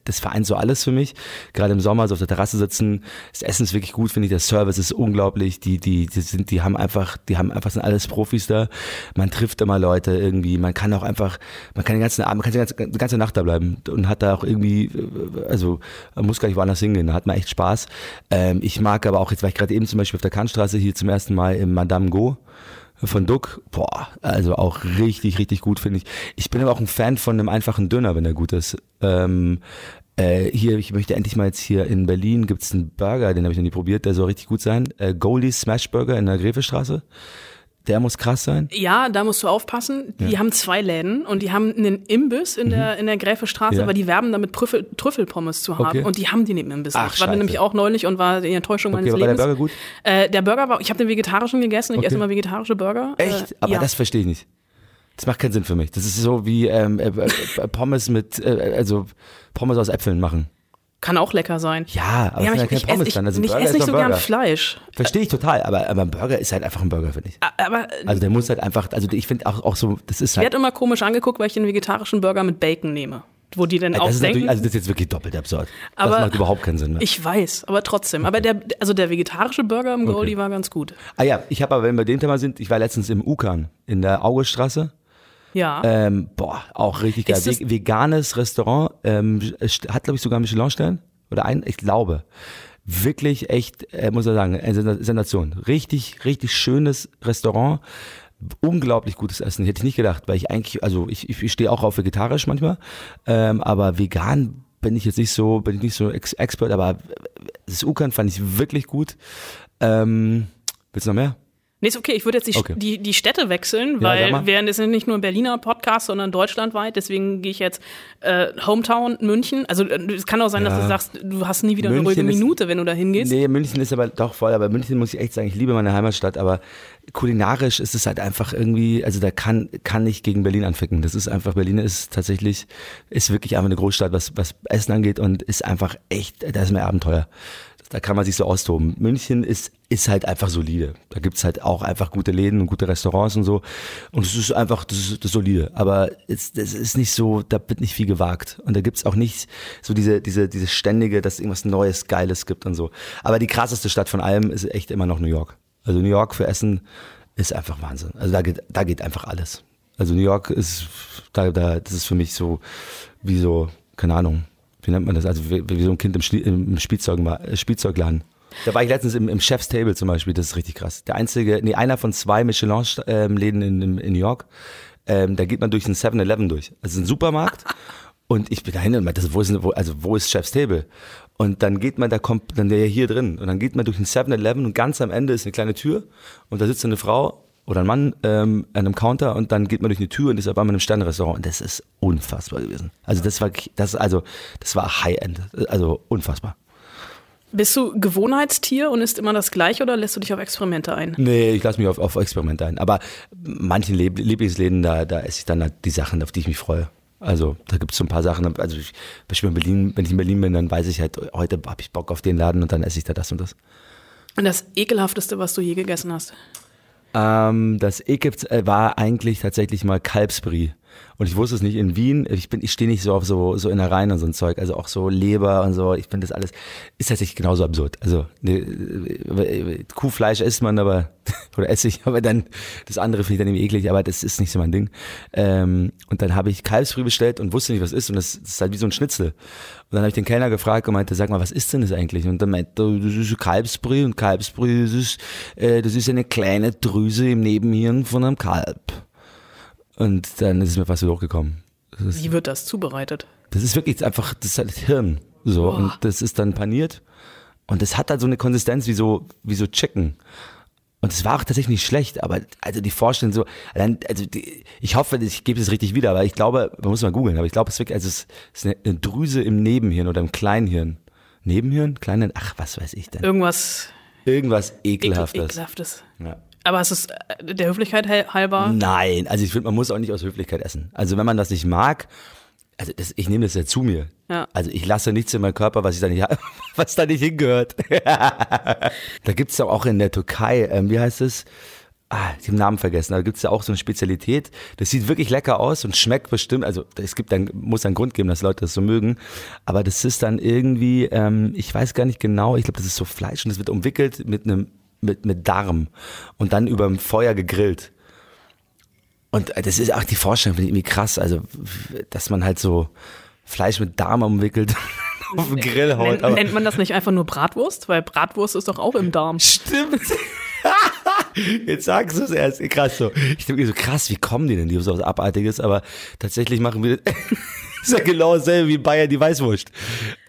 das vereint so alles für mich. Gerade im Sommer so auf der Terrasse sitzen, das Essen ist wirklich gut, finde ich. Der Service ist unglaublich. Die, die, die sind, die haben einfach, die haben einfach sind alles Profis da. Man trifft immer Leute irgendwie. Man kann auch einfach, man kann den ganzen Abend, man kann die ganze, die ganze Nacht da bleiben und hat da auch irgendwie, also man muss gar nicht woanders hingehen. Da hat man echt Spaß. Ähm, ich mag aber auch jetzt, war ich gerade eben zum Beispiel auf der Kantstraße hier zum ersten Mal im Madame Go von Duck, boah, also auch richtig, richtig gut, finde ich. Ich bin aber auch ein Fan von einem einfachen Döner, wenn er gut ist. Ähm, äh, hier, ich möchte endlich mal jetzt hier in Berlin, gibt's einen Burger, den habe ich noch nie probiert, der soll richtig gut sein. Äh, Goalies Smash Burger in der Grefestraße. Der muss krass sein. Ja, da musst du aufpassen. Die haben zwei Läden und die haben einen Imbiss in der, in der Gräfestraße, Mhm. Ja. aber die werben damit Trüffel, Trüffelpommes zu haben Okay. und die haben die neben dem Imbiss. Ach, ich war da nämlich auch neulich und war die Enttäuschung Okay, meines aber war der Lebens. Burger gut? Äh, der Burger war, ich habe den vegetarischen gegessen, ich Okay. esse immer vegetarische Burger. Echt? Äh, aber ja. das verstehe ich nicht. Das macht keinen Sinn für mich. Das ist so wie ähm, äh, äh, Pommes mit, äh, also Pommes aus Äpfeln machen. Kann auch lecker sein. Ja, aber ja, sind aber ja ich, keine ich, Pommes esse, dran. Also ich, ich Burger esse nicht so ein gern Burger. Fleisch. Verstehe ich total, aber, aber ein Burger ist halt einfach ein Burger, finde ich. Aber Also der muss halt einfach, also ich finde auch, auch so, das ist ich halt. werde immer komisch angeguckt, weil ich den vegetarischen Burger mit Bacon nehme. Wo die dann auch das ist denken, also das ist jetzt wirklich doppelt absurd. Aber das macht überhaupt keinen Sinn mehr. ich weiß, aber trotzdem. Aber der, also der vegetarische Burger im Goldie war ganz gut. ah ja, ich habe aber, wenn wir bei dem Thema sind, ich war letztens im Ukan in der Augestraße. Ja. Ähm, boah, auch richtig geil. Ve veganes Restaurant, ähm, hat glaube ich sogar Michelin-Stern oder ein, ich glaube. Wirklich echt, äh, muss man sagen, eine Sen- Sensation. Richtig, richtig schönes Restaurant. Unglaublich gutes Essen. Hätte ich nicht gedacht, weil ich eigentlich, also ich, ich stehe auch auf vegetarisch manchmal, ähm, aber vegan bin ich jetzt nicht so, bin ich nicht so ex Expert, aber das Ukan fand ich wirklich gut. Ähm, willst du noch mehr? Nee, ist okay. Ich würde jetzt die, Okay. die, die Städte wechseln, Ja, weil wir das ist nicht nur ein Berliner Podcast, sondern deutschlandweit. Deswegen gehe ich jetzt äh, Hometown München. Also äh, es kann auch sein, dass Ja. du sagst, du hast nie wieder eine München ruhige ist- Minute, wenn du da hingehst. Nee, München ist aber doch voll, aber München muss ich echt sagen, ich liebe meine Heimatstadt, aber kulinarisch ist es halt einfach irgendwie, also da kann, kann ich gegen Berlin anficken. Das ist einfach, Berlin ist tatsächlich, ist wirklich einfach eine Großstadt, was, was Essen angeht und ist einfach echt, da ist mehr Abenteuer. Da kann man sich so austoben. München ist, ist halt einfach solide. Da gibt's halt auch einfach gute Läden und gute Restaurants und so. Und es ist einfach, das ist, das ist solide. Aber es, das ist nicht so, da wird nicht viel gewagt. Und da gibt's auch nicht so diese, diese, diese ständige, dass es irgendwas Neues, Geiles gibt und so. Aber die krasseste Stadt von allem ist echt immer noch New York. Also New York für Essen ist einfach Wahnsinn. Also da geht, da geht einfach alles. Also New York ist, da, da, das ist für mich so, wie so, keine Ahnung, wie nennt man das? Also wie, wie so ein Kind im, im Spielzeug, äh, Spielzeugladen. Da war ich letztens im, im Chef's Table zum Beispiel, das ist richtig krass. Der einzige, nee, einer von zwei Michelin-Läden in, in, in New York. Ähm, da geht man durch einen 7-Eleven durch. Also ein Supermarkt. Und ich bin da hin und meinte, wo ist, wo, also wo ist Chef's Table? Und dann geht man, da kommt dann der hier drin. Und dann geht man durch einen 7-Eleven und ganz am Ende ist eine kleine Tür. Und da sitzt eine Frau oder ein Mann ähm, an einem Counter und dann geht man durch eine Tür und ist auf einmal in einem Sternrestaurant. Und das ist unfassbar gewesen. Also das war, das, also, das war High-End. Also unfassbar. Bist du Gewohnheitstier und isst immer das gleiche oder lässt du dich auf Experimente ein? Nee, ich lasse mich auf, auf Experimente ein. Aber manchen Lieb- Lieblingsläden, da, da esse ich dann halt die Sachen, auf die ich mich freue. Also da gibt es so ein paar Sachen. Also ich, in Berlin, wenn ich in Berlin bin, dann weiß ich halt, heute habe ich Bock auf den Laden und dann esse ich da das und das. Und das ekelhafteste, was du je gegessen hast? Ähm, das Ekipt äh, war eigentlich tatsächlich mal Kalbsbrie. Und ich wusste es nicht in Wien. Ich bin, ich stehe nicht so auf so, so Innereien und so ein Zeug. Also auch so Leber und so. Ich finde das alles, ist tatsächlich genauso absurd. Also, ne, Kuhfleisch isst man aber, oder esse ich, aber dann, das andere finde ich dann irgendwie eklig, aber das ist nicht so mein Ding. Ähm, und dann habe ich Kalbsfrüh bestellt und wusste nicht, was ist. Und das, das ist halt wie so ein Schnitzel. Und dann habe ich den Kellner gefragt und meinte, sag mal, was ist denn das eigentlich? Und dann meinte das ist Kalbsbrühe und Kalbsbrühe, das ist, äh, das ist eine kleine Drüse im Nebenhirn von einem Kalb. Und dann ist es mir fast. Das ist, Wie wird das zubereitet? das ist wirklich einfach, das ist halt Hirn. So. Und das ist dann paniert. Und das hat halt so eine Konsistenz wie so, wie so Chicken. Und es war auch tatsächlich nicht schlecht, aber also die Vorstellung so, allein, also die, ich hoffe, ich gebe es richtig wieder, aber ich glaube, man muss mal googeln, aber ich glaube, es ist wirklich, also es ist eine, eine Drüse im Nebenhirn oder im Kleinhirn. Nebenhirn? Kleinen? Ach, was weiß ich denn. Irgendwas Irgendwas ekel, ekelhaftes. ekelhaftes. Ja. Aber es ist äh, der Höflichkeit hal- halber. Nein, also ich finde, man muss auch nicht aus Höflichkeit essen. Also wenn man das nicht mag, also das, ich nehme das ja zu mir. Ja. Also ich lasse nichts in meinem Körper, was ich da nicht, was da nicht hingehört. da gibt's ja auch in der Türkei, ähm, wie heißt es? Ah, ich hab den Namen vergessen, da gibt's ja auch so eine Spezialität. Das sieht wirklich lecker aus und schmeckt bestimmt. Also es gibt dann, muss einen Grund geben, dass Leute das so mögen. Aber das ist dann irgendwie, ähm, ich weiß gar nicht genau, ich glaube, das ist so Fleisch und das wird umwickelt mit einem, mit, mit Darm und dann über dem Feuer gegrillt. Und das ist auch die Vorstellung, finde ich irgendwie krass. Also, dass man halt so Fleisch mit Darm umwickelt auf dem Grill haut. Nennt, nennt man das nicht einfach nur Bratwurst? Weil Bratwurst ist doch auch im Darm. stimmt. Jetzt sagst du es erst. Krass so. Ich denke mir so, krass, wie kommen die denn? Die haben so was Abartiges, aber tatsächlich machen wir das. ist ja genau dasselbe wie Bayern die Weißwurst.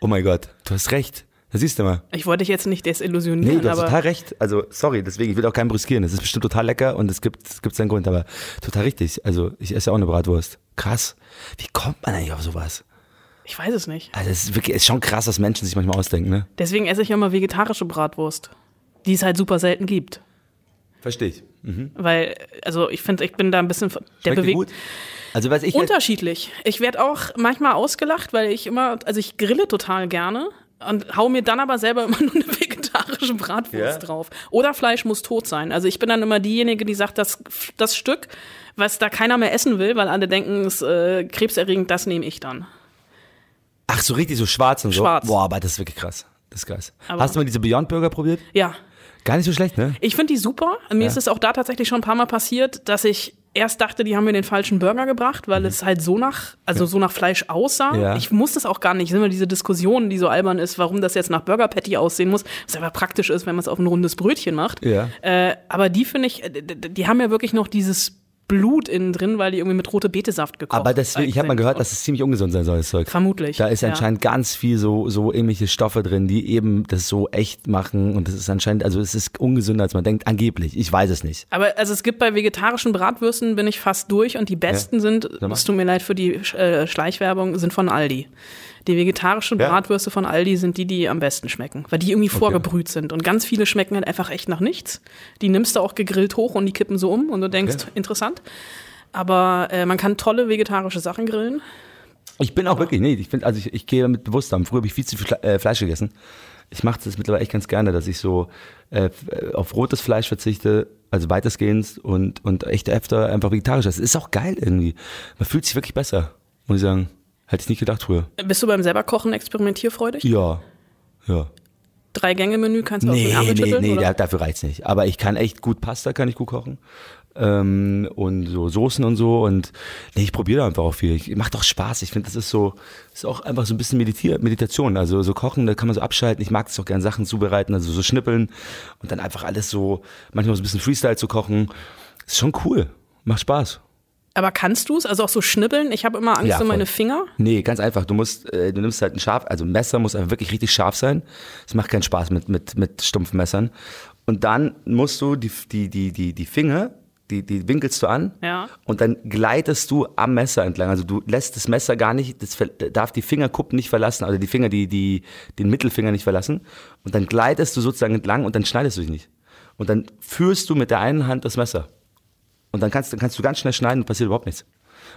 Oh mein Gott, du hast recht. Da siehst du mal. Ich wollte dich jetzt nicht Nee, desillusionieren, du hast total recht. Also, sorry, deswegen, ich will auch keinen brüskieren. Das ist bestimmt total lecker und es gibt, es gibt seinen Grund, aber total richtig. Also, ich esse ja auch eine Bratwurst. Krass. Wie kommt man eigentlich auf sowas? ich weiß es nicht. Also, es ist wirklich, es ist schon krass, was Menschen sich manchmal ausdenken, ne? Deswegen esse ich immer vegetarische Bratwurst, die es halt super selten gibt. Verstehe ich. Weil, also ich finde, ich bin da ein bisschen der bewegt. Also, was ich Unterschiedlich. Ich werde auch manchmal ausgelacht, weil ich immer, also ich grille total gerne und hau mir dann aber selber immer nur eine vegetarische Bratwurst Ja. drauf. Oder Fleisch muss tot sein. Also ich bin dann immer diejenige, die sagt, das, das Stück, was da keiner mehr essen will, weil alle denken, es ist äh, krebserregend, das nehme ich dann. Ach, so richtig so schwarz und so. Schwarz. Boah, aber das ist wirklich krass. Das ist krass. Aber- Hast du mal diese Beyond Burger probiert? Ja. Gar nicht so schlecht, ne? Ich finde die super. Mir ist es auch da tatsächlich schon ein paar Mal passiert, dass ich erst dachte, die haben mir den falschen Burger gebracht, weil es halt so nach, also so nach Fleisch aussah. Mhm. Ja. Ich muss das auch gar nicht. Sind immer diese Diskussion, die so albern ist, warum das jetzt nach Burger Patty aussehen muss, was aber praktisch ist, wenn man es auf ein rundes Brötchen macht. Ja. Äh, aber die finde ich, äh, die haben ja wirklich noch dieses Blut innen drin, weil die irgendwie mit rote Betesaft gekocht Aber das, ich habe mal sind. gehört, dass es ziemlich ungesund sein soll, das Zeug. Vermutlich, Da ist ja. anscheinend ganz viel so, so ähnliche Stoffe drin, die eben das so echt machen. Und das ist anscheinend, also es ist ungesünder, als man denkt, angeblich. Ich weiß es nicht. Aber also es gibt bei vegetarischen Bratwürsten bin ich fast durch und die besten sind, mal. es tut mir leid für die äh, Schleichwerbung, sind von Aldi. Die vegetarischen Ja. Bratwürste von Aldi sind die, die am besten schmecken, weil die irgendwie vorgebrüht sind und ganz viele schmecken halt einfach echt nach nichts. Die nimmst du auch gegrillt hoch und die kippen so um und du denkst, Okay. interessant. Aber äh, man kann tolle vegetarische Sachen grillen. Ich bin auch wirklich, nee, ich finde, also ich, ich gehe damit bewusst an. Früher habe ich viel zu viel Fle äh, Fleisch gegessen. Ich mache das mittlerweile echt ganz gerne, dass ich so äh, auf rotes Fleisch verzichte, also weitestgehend und, und echt öfter einfach vegetarisch esse. Ist auch geil irgendwie. Man fühlt sich wirklich besser, muss ich sagen. Hätte ich nicht gedacht früher. Bist du beim selber Kochen experimentierfreudig? Ja, ja. Drei Gänge Menü kannst du Nee, den Ärmel nee, nee, da- dafür reicht's nicht. Aber ich kann echt gut Pasta, kann ich gut kochen. Ähm, und so Soßen und so. Und nee, ich probiere einfach auch viel. Ich, macht doch Spaß. Ich finde, das ist so, ist auch einfach so ein bisschen Meditier Meditation. Also so kochen, da kann man so abschalten. Ich mag es auch gern Sachen zubereiten, also so schnippeln und dann einfach alles so, manchmal so ein bisschen Freestyle zu kochen. Ist schon cool. Macht Spaß. Aber kannst du es? Also auch so schnibbeln? Ich habe immer Angst Ja, um meine. Finger. Nee, ganz einfach. Du musst, äh, du nimmst halt ein Scharf, also ein Messer muss einfach wirklich richtig scharf sein. Es macht keinen Spaß mit, mit, mit stumpfen Messern. Und dann musst du die, die, die, die, die Finger, die, die winkelst du an. Ja. Und dann gleitest du am Messer entlang. Also du lässt das Messer gar nicht, das darf die Fingerkuppen nicht verlassen, also die Finger, die, die, den Mittelfinger nicht verlassen. Und dann gleitest du sozusagen entlang und dann schneidest du dich nicht. Und dann führst du mit der einen Hand das Messer. Und dann kannst, dann kannst du ganz schnell schneiden und passiert überhaupt nichts.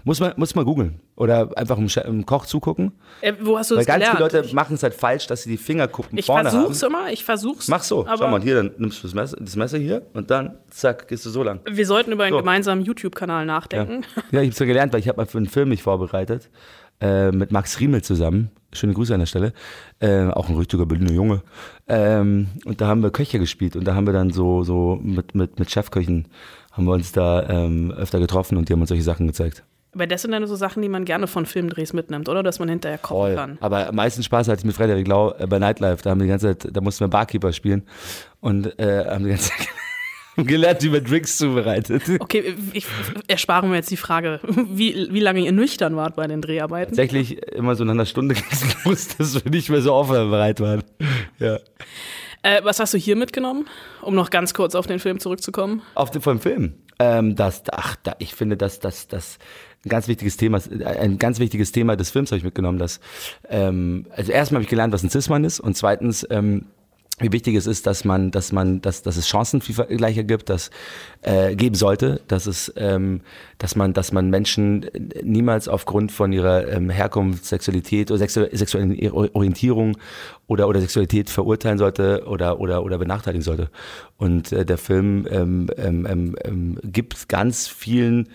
Muss man, muss man googeln. Oder einfach im, im Koch zugucken. Äh, wo hast du Weil das ganz gelernt? viele Leute machen es halt falsch, dass sie die Fingerkuppen ich vorne haben. versuch's immer, ich versuch's. Mach so, aber schau mal, hier, dann nimmst du das Messer, das Messer hier und dann, zack, gehst du so lang. Wir sollten über einen So. gemeinsamen YouTube-Kanal nachdenken. Ja, ich hab's ja gelernt, weil ich habe mal für einen Film mich vorbereitet, äh, mit Max Riemel zusammen. Schöne Grüße an der Stelle. Äh, auch ein richtiger Berliner Junge. Ähm, und da haben wir Köche gespielt und da haben wir dann so, so mit, mit, mit Chefköchen haben wir uns da ähm, öfter getroffen und die haben uns solche Sachen gezeigt. Aber das sind dann so Sachen, die man gerne von Filmdrehs mitnimmt, oder? Dass man hinterher kochen Voll. kann. Aber am meisten Spaß hatte ich mit Frederik Lau äh, bei Nightlife. Da haben wir die ganze Zeit, da mussten wir Barkeeper spielen und äh, haben die ganze Zeit gelernt, wie man Drinks zubereitet. Okay, ich erspare mir jetzt die Frage, wie, wie lange ihr nüchtern wart bei den Dreharbeiten. Tatsächlich immer so nach einer Stunde ging's los, dass wir nicht mehr so aufbereit waren. Ja. Äh, was hast du hier mitgenommen, um noch ganz kurz auf den Film zurückzukommen? Auf den vom Film. Ähm, das, ach, da, ich finde, dass das, das ein ganz wichtiges Thema, ein ganz wichtiges Thema des Films habe ich mitgenommen, dass ähm, also erstmal habe ich gelernt, was ein Cis-Mann ist und zweitens ähm, wie wichtig es ist, dass man, dass man, dass, dass es Chancengleicher gibt, dass äh, geben sollte, dass es, ähm, dass man, dass man Menschen niemals aufgrund von ihrer ähm, Herkunft, Sexualität oder sexu sexuellen Orientierung oder oder Sexualität verurteilen sollte oder oder oder benachteiligen sollte. Und äh, der Film ähm, ähm, ähm, ähm, gibt ganz vielen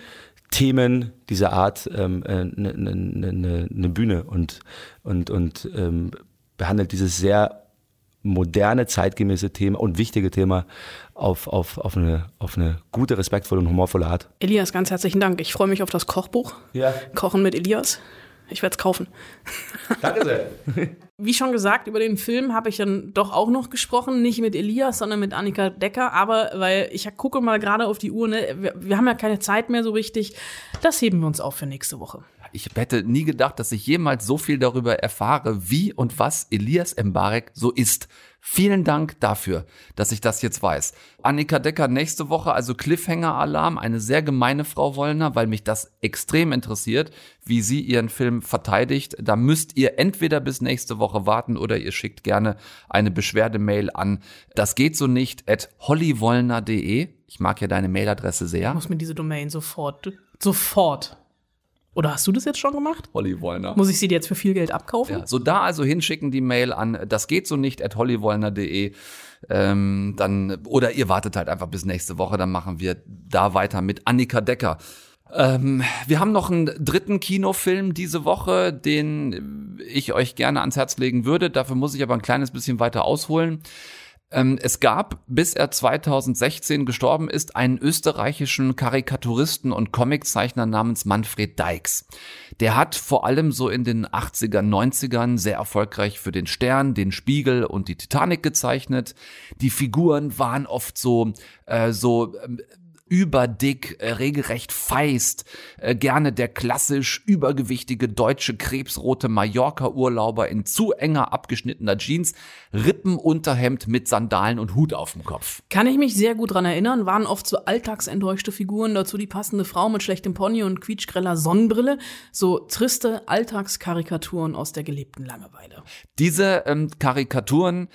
Themen dieser Art ähm, eine äh, ne, ne, ne, ne Bühne und und und ähm, behandelt dieses sehr moderne, zeitgemäße Thema und wichtige Thema auf, auf, auf, eine, auf eine gute, respektvolle und humorvolle Art. Elias, ganz herzlichen Dank. Ich freue mich auf das Kochbuch. Ja. Kochen mit Elias. Ich werde es kaufen. Danke sehr. Wie schon gesagt, über den Film habe ich dann doch auch noch gesprochen, nicht mit Elias, sondern mit Annika Decker, aber weil ich gucke mal gerade auf die Uhr, ne? wir, wir haben ja keine Zeit mehr so richtig, das heben wir uns auf für nächste Woche. Ich hätte nie gedacht, dass ich jemals so viel darüber erfahre, wie und was Elias Mbarek so ist. Vielen Dank dafür, dass ich das jetzt weiß. Annika Decker nächste Woche, also Cliffhanger-Alarm, eine sehr gemeine Frau Wollner, weil mich das extrem interessiert, wie sie ihren Film verteidigt. Da müsst ihr entweder bis nächste Woche warten oder ihr schickt gerne eine Beschwerdemail an. Das geht so nicht at hollywollner.de. Ich mag ja deine Mailadresse sehr. Ich muss mir diese Domain sofort, sofort. Oder hast du das jetzt schon gemacht? Holly Wollner. Muss ich sie dir jetzt für viel Geld abkaufen? Ja, so da also hinschicken die Mail an das geht so nicht at hollywollner.de. Ähm, dann oder ihr wartet halt einfach bis nächste Woche, dann machen wir da weiter mit Annika Decker. Ähm, wir haben noch einen dritten Kinofilm diese Woche, den ich euch gerne ans Herz legen würde. Dafür muss ich aber ein kleines bisschen weiter ausholen. Ähm, es gab, bis er 2016 gestorben ist, einen österreichischen Karikaturisten und Comiczeichner namens Manfred Dykes. Der hat vor allem so in den 80ern, 90ern sehr erfolgreich für den Stern, den Spiegel und die Titanic gezeichnet. Die Figuren waren oft so, äh, so, ähm, überdick, äh, regelrecht feist, äh, gerne der klassisch übergewichtige deutsche krebsrote Mallorca-Urlauber in zu enger abgeschnittener Jeans, Rippenunterhemd mit Sandalen und Hut auf dem Kopf. Kann ich mich sehr gut dran erinnern, waren oft so alltagsenttäuschte Figuren, dazu die passende Frau mit schlechtem Pony und quietschgreller Sonnenbrille, so triste Alltagskarikaturen aus der gelebten Langeweile. Diese ähm, Karikaturen,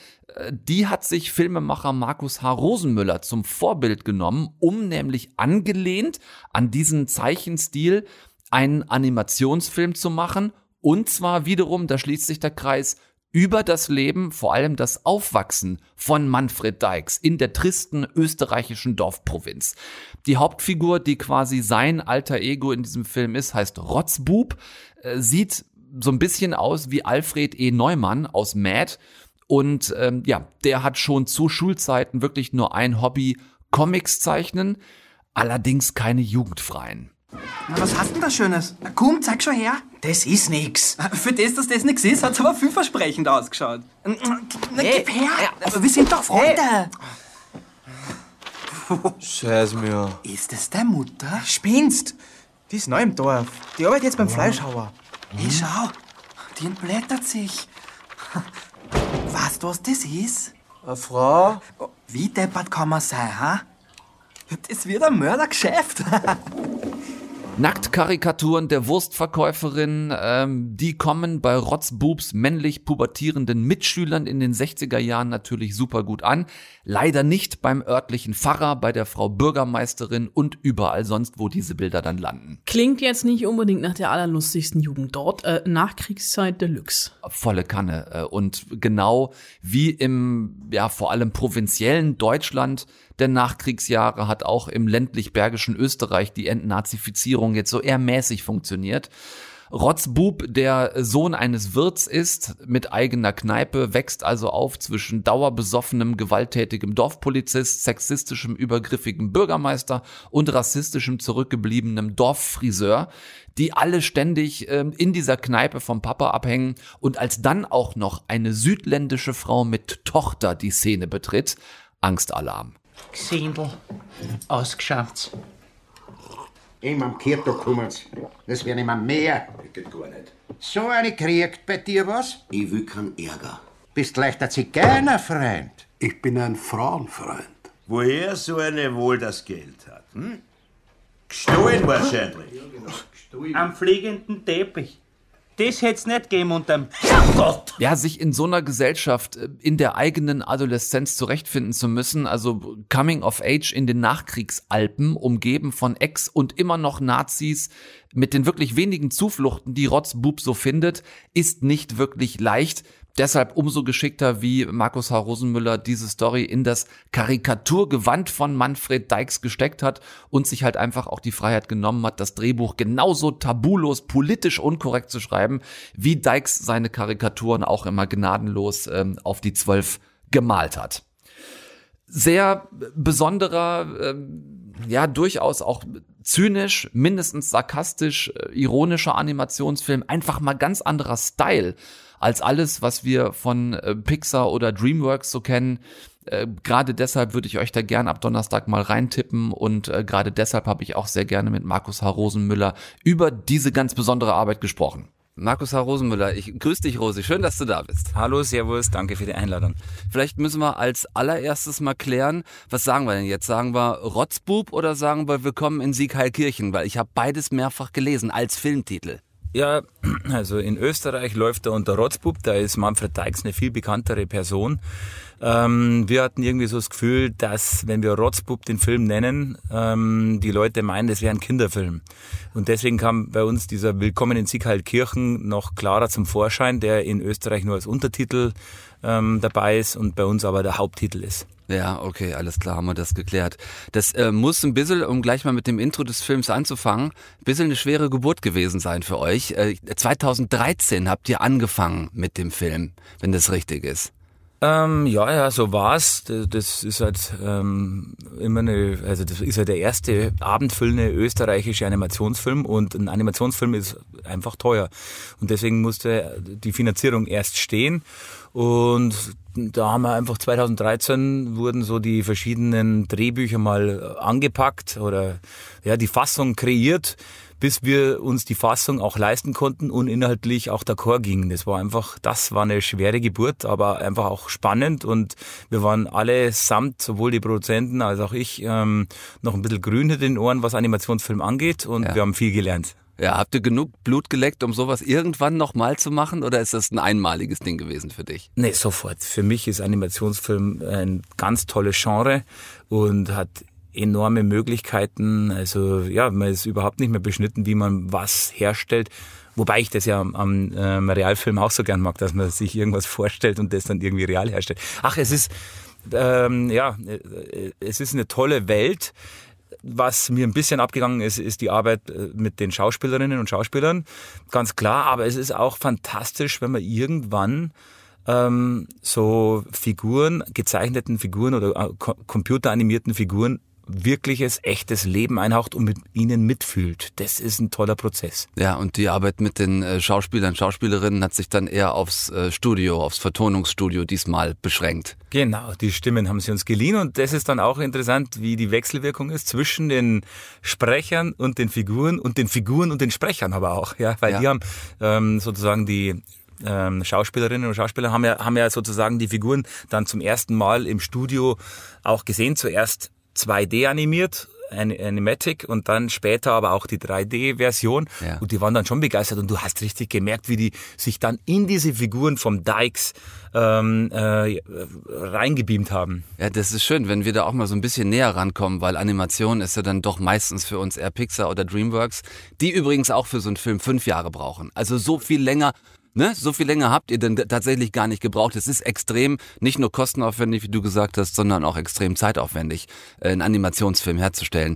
die hat sich Filmemacher Markus H. Rosenmüller zum Vorbild genommen, um nämlich angelehnt an diesen Zeichenstil einen Animationsfilm zu machen. Und zwar wiederum, da schließt sich der Kreis, über das Leben, vor allem das Aufwachsen von Manfred Dykes in der tristen österreichischen Dorfprovinz. Die Hauptfigur, die quasi sein alter Ego in diesem Film ist, heißt Rotzbub, äh, sieht so ein bisschen aus wie Alfred E. Neumann aus Mad. Und ähm, ja, der hat schon zu Schulzeiten wirklich nur ein Hobby, Comics zeichnen, allerdings keine jugendfreien. Na, was hast denn da Schönes? Na, komm, zeig schon her. Das ist nix. Für das, dass das nix ist, hat's aber vielversprechend ausgeschaut. Na, Hey, gib her. hey, aber wir sind doch Freunde. Scheiß mir. Ist das deine Mutter? Spinnst? Die ist neu im Dorf. Die arbeitet jetzt beim Fleischhauer. Hey, schau. Die entblättert sich. Weißt du, was das ist? Eine Frau? Wie deppert kann man sein, ha? Das wird ein Mördergeschäft. Nacktkarikaturen der Wurstverkäuferin, ähm, die kommen bei Rotzbubs männlich pubertierenden Mitschülern in den 60er Jahren natürlich super gut an. Leider nicht beim örtlichen Pfarrer, bei der Frau Bürgermeisterin und überall sonst, wo diese Bilder dann landen. Klingt jetzt nicht unbedingt nach der allerlustigsten Jugend dort. Äh, Nachkriegszeit Deluxe. Volle Kanne. Äh, Und genau wie im, ja, vor allem provinziellen Deutschland der Nachkriegsjahre hat auch im ländlich-bergischen Österreich die Entnazifizierung jetzt so eher mäßig funktioniert. Rotzbub, der Sohn eines Wirts ist, mit eigener Kneipe, wächst also auf zwischen dauerbesoffenem, gewalttätigem Dorfpolizist, sexistischem, übergriffigem Bürgermeister und rassistischem, zurückgebliebenem Dorffriseur, die alle ständig ähm, in dieser Kneipe vom Papa abhängen und als dann auch noch eine südländische Frau mit Tochter die Szene betritt, Angstalarm. Gesindel, ausgeschaut. Eben am Kirto kommen's. Das werden immer mehr. Geht gar nicht. So eine kriegt bei dir was? Ich will keinen Ärger. Bist leicht ein Zigeunerfreund. Ich bin ein Frauenfreund. Woher so eine wohl das Geld hat? Hm? Gestohlen wahrscheinlich. Am fliegenden Teppich. Das hätt's nicht gegeben unterm Herrgott. Ja, sich in so einer Gesellschaft äh, in der eigenen Adoleszenz zurechtfinden zu müssen, also Coming of Age in den Nachkriegsalpen, umgeben von Ex- und immer noch Nazis, mit den wirklich wenigen Zufluchten, die Rotzbub so findet, ist nicht wirklich leicht. Deshalb umso geschickter, wie Markus H. Rosenmüller diese Story in das Karikaturgewand von Manfred Dykes gesteckt hat und sich halt einfach auch die Freiheit genommen hat, das Drehbuch genauso tabulos politisch unkorrekt zu schreiben, wie Dykes seine Karikaturen auch immer gnadenlos ähm, auf die Zwölf gemalt hat. Sehr besonderer, ähm, ja durchaus auch zynisch, mindestens sarkastisch, äh, ironischer Animationsfilm, einfach mal ganz anderer Style als alles, was wir von äh, Pixar oder DreamWorks so kennen. Äh, gerade deshalb würde ich euch da gern ab Donnerstag mal reintippen und äh, gerade deshalb habe ich auch sehr gerne mit Markus H. Rosenmüller über diese ganz besondere Arbeit gesprochen. Markus H. Rosenmüller, ich grüße dich, Rosi. Schön, dass du da bist. Hallo, Servus, danke für die Einladung. Vielleicht müssen wir als allererstes mal klären, was sagen wir denn jetzt? Sagen wir Rotzbub oder sagen wir Willkommen in Siegheilkirchen? Weil ich habe beides mehrfach gelesen als Filmtitel. Ja, also in Österreich läuft er unter Rotzbub, da ist Manfred Dykes eine viel bekanntere Person. Ähm, wir hatten irgendwie so das Gefühl, dass wenn wir Rotzbub den Film nennen, ähm, die Leute meinen, das wäre ein Kinderfilm. Und deswegen kam bei uns dieser Willkommen in Siegheilkirchen noch klarer zum Vorschein, der in Österreich nur als Untertitel ähm, dabei ist und bei uns aber der Haupttitel ist. Ja, okay, alles klar, haben wir das geklärt. Das äh, muss ein bisschen, um gleich mal mit dem Intro des Films anzufangen, ein bisschen eine schwere Geburt gewesen sein für euch. Äh, 2013 habt ihr angefangen mit dem Film, wenn das richtig ist. Ähm, ja, ja, so war's. Das ist halt ähm, immer eine, also das ist ja der erste abendfüllende österreichische Animationsfilm und ein Animationsfilm ist einfach teuer. Und deswegen musste die Finanzierung erst stehen. Und da haben wir einfach 2013 wurden so die verschiedenen Drehbücher mal angepackt oder ja, die Fassung kreiert bis wir uns die Fassung auch leisten konnten und inhaltlich auch d'accord gingen. Das war einfach, das war eine schwere Geburt, aber einfach auch spannend und wir waren alle samt, sowohl die Produzenten als auch ich, ähm, noch ein bisschen grün hinter den Ohren, was Animationsfilm angeht und Ja. wir haben viel gelernt. Ja, habt ihr genug Blut geleckt, um sowas irgendwann nochmal zu machen oder ist das ein einmaliges Ding gewesen für dich? Nee, sofort. Für mich ist Animationsfilm ein ganz tolles Genre und hat enorme Möglichkeiten. Also ja, man ist überhaupt nicht mehr beschnitten, wie man was herstellt. Wobei ich das ja am, ähm, Realfilm auch so gern mag, dass man sich irgendwas vorstellt und das dann irgendwie real herstellt. Ach, es ist ähm, ja, äh, es ist eine tolle Welt. Was mir ein bisschen abgegangen ist, ist die Arbeit äh, mit den Schauspielerinnen und Schauspielern. Ganz klar, aber es ist auch fantastisch, wenn man irgendwann ähm, so Figuren, gezeichneten Figuren oder äh, co- computeranimierten Figuren wirkliches, echtes Leben einhaucht und mit ihnen mitfühlt. Das ist ein toller Prozess. Ja, und die Arbeit mit den äh, Schauspielern, Schauspielerinnen hat sich dann eher aufs äh, Studio, aufs Vertonungsstudio diesmal beschränkt. Genau, die Stimmen haben sie uns geliehen und das ist dann auch interessant, wie die Wechselwirkung ist zwischen den Sprechern und den Figuren und den Figuren und den Sprechern aber auch, ja, weil Ja. die haben ähm, sozusagen die ähm, Schauspielerinnen und Schauspieler haben ja, haben ja sozusagen die Figuren dann zum ersten Mal im Studio auch gesehen, zuerst 2D animiert, Animatic und dann später aber auch die 3D-Version. Ja. Und die waren dann schon begeistert und du hast richtig gemerkt, wie die sich dann in diese Figuren vom Dykes ähm, äh, reingebeamt haben. Ja, das ist schön, wenn wir da auch mal so ein bisschen näher rankommen, weil Animation ist ja dann doch meistens für uns eher Pixar oder DreamWorks, die übrigens auch für so einen Film fünf Jahre brauchen. Also so viel länger Ne? So viel länger habt ihr denn tatsächlich gar nicht gebraucht. Es ist extrem, nicht nur kostenaufwendig, wie du gesagt hast, sondern auch extrem zeitaufwendig, äh, einen Animationsfilm herzustellen.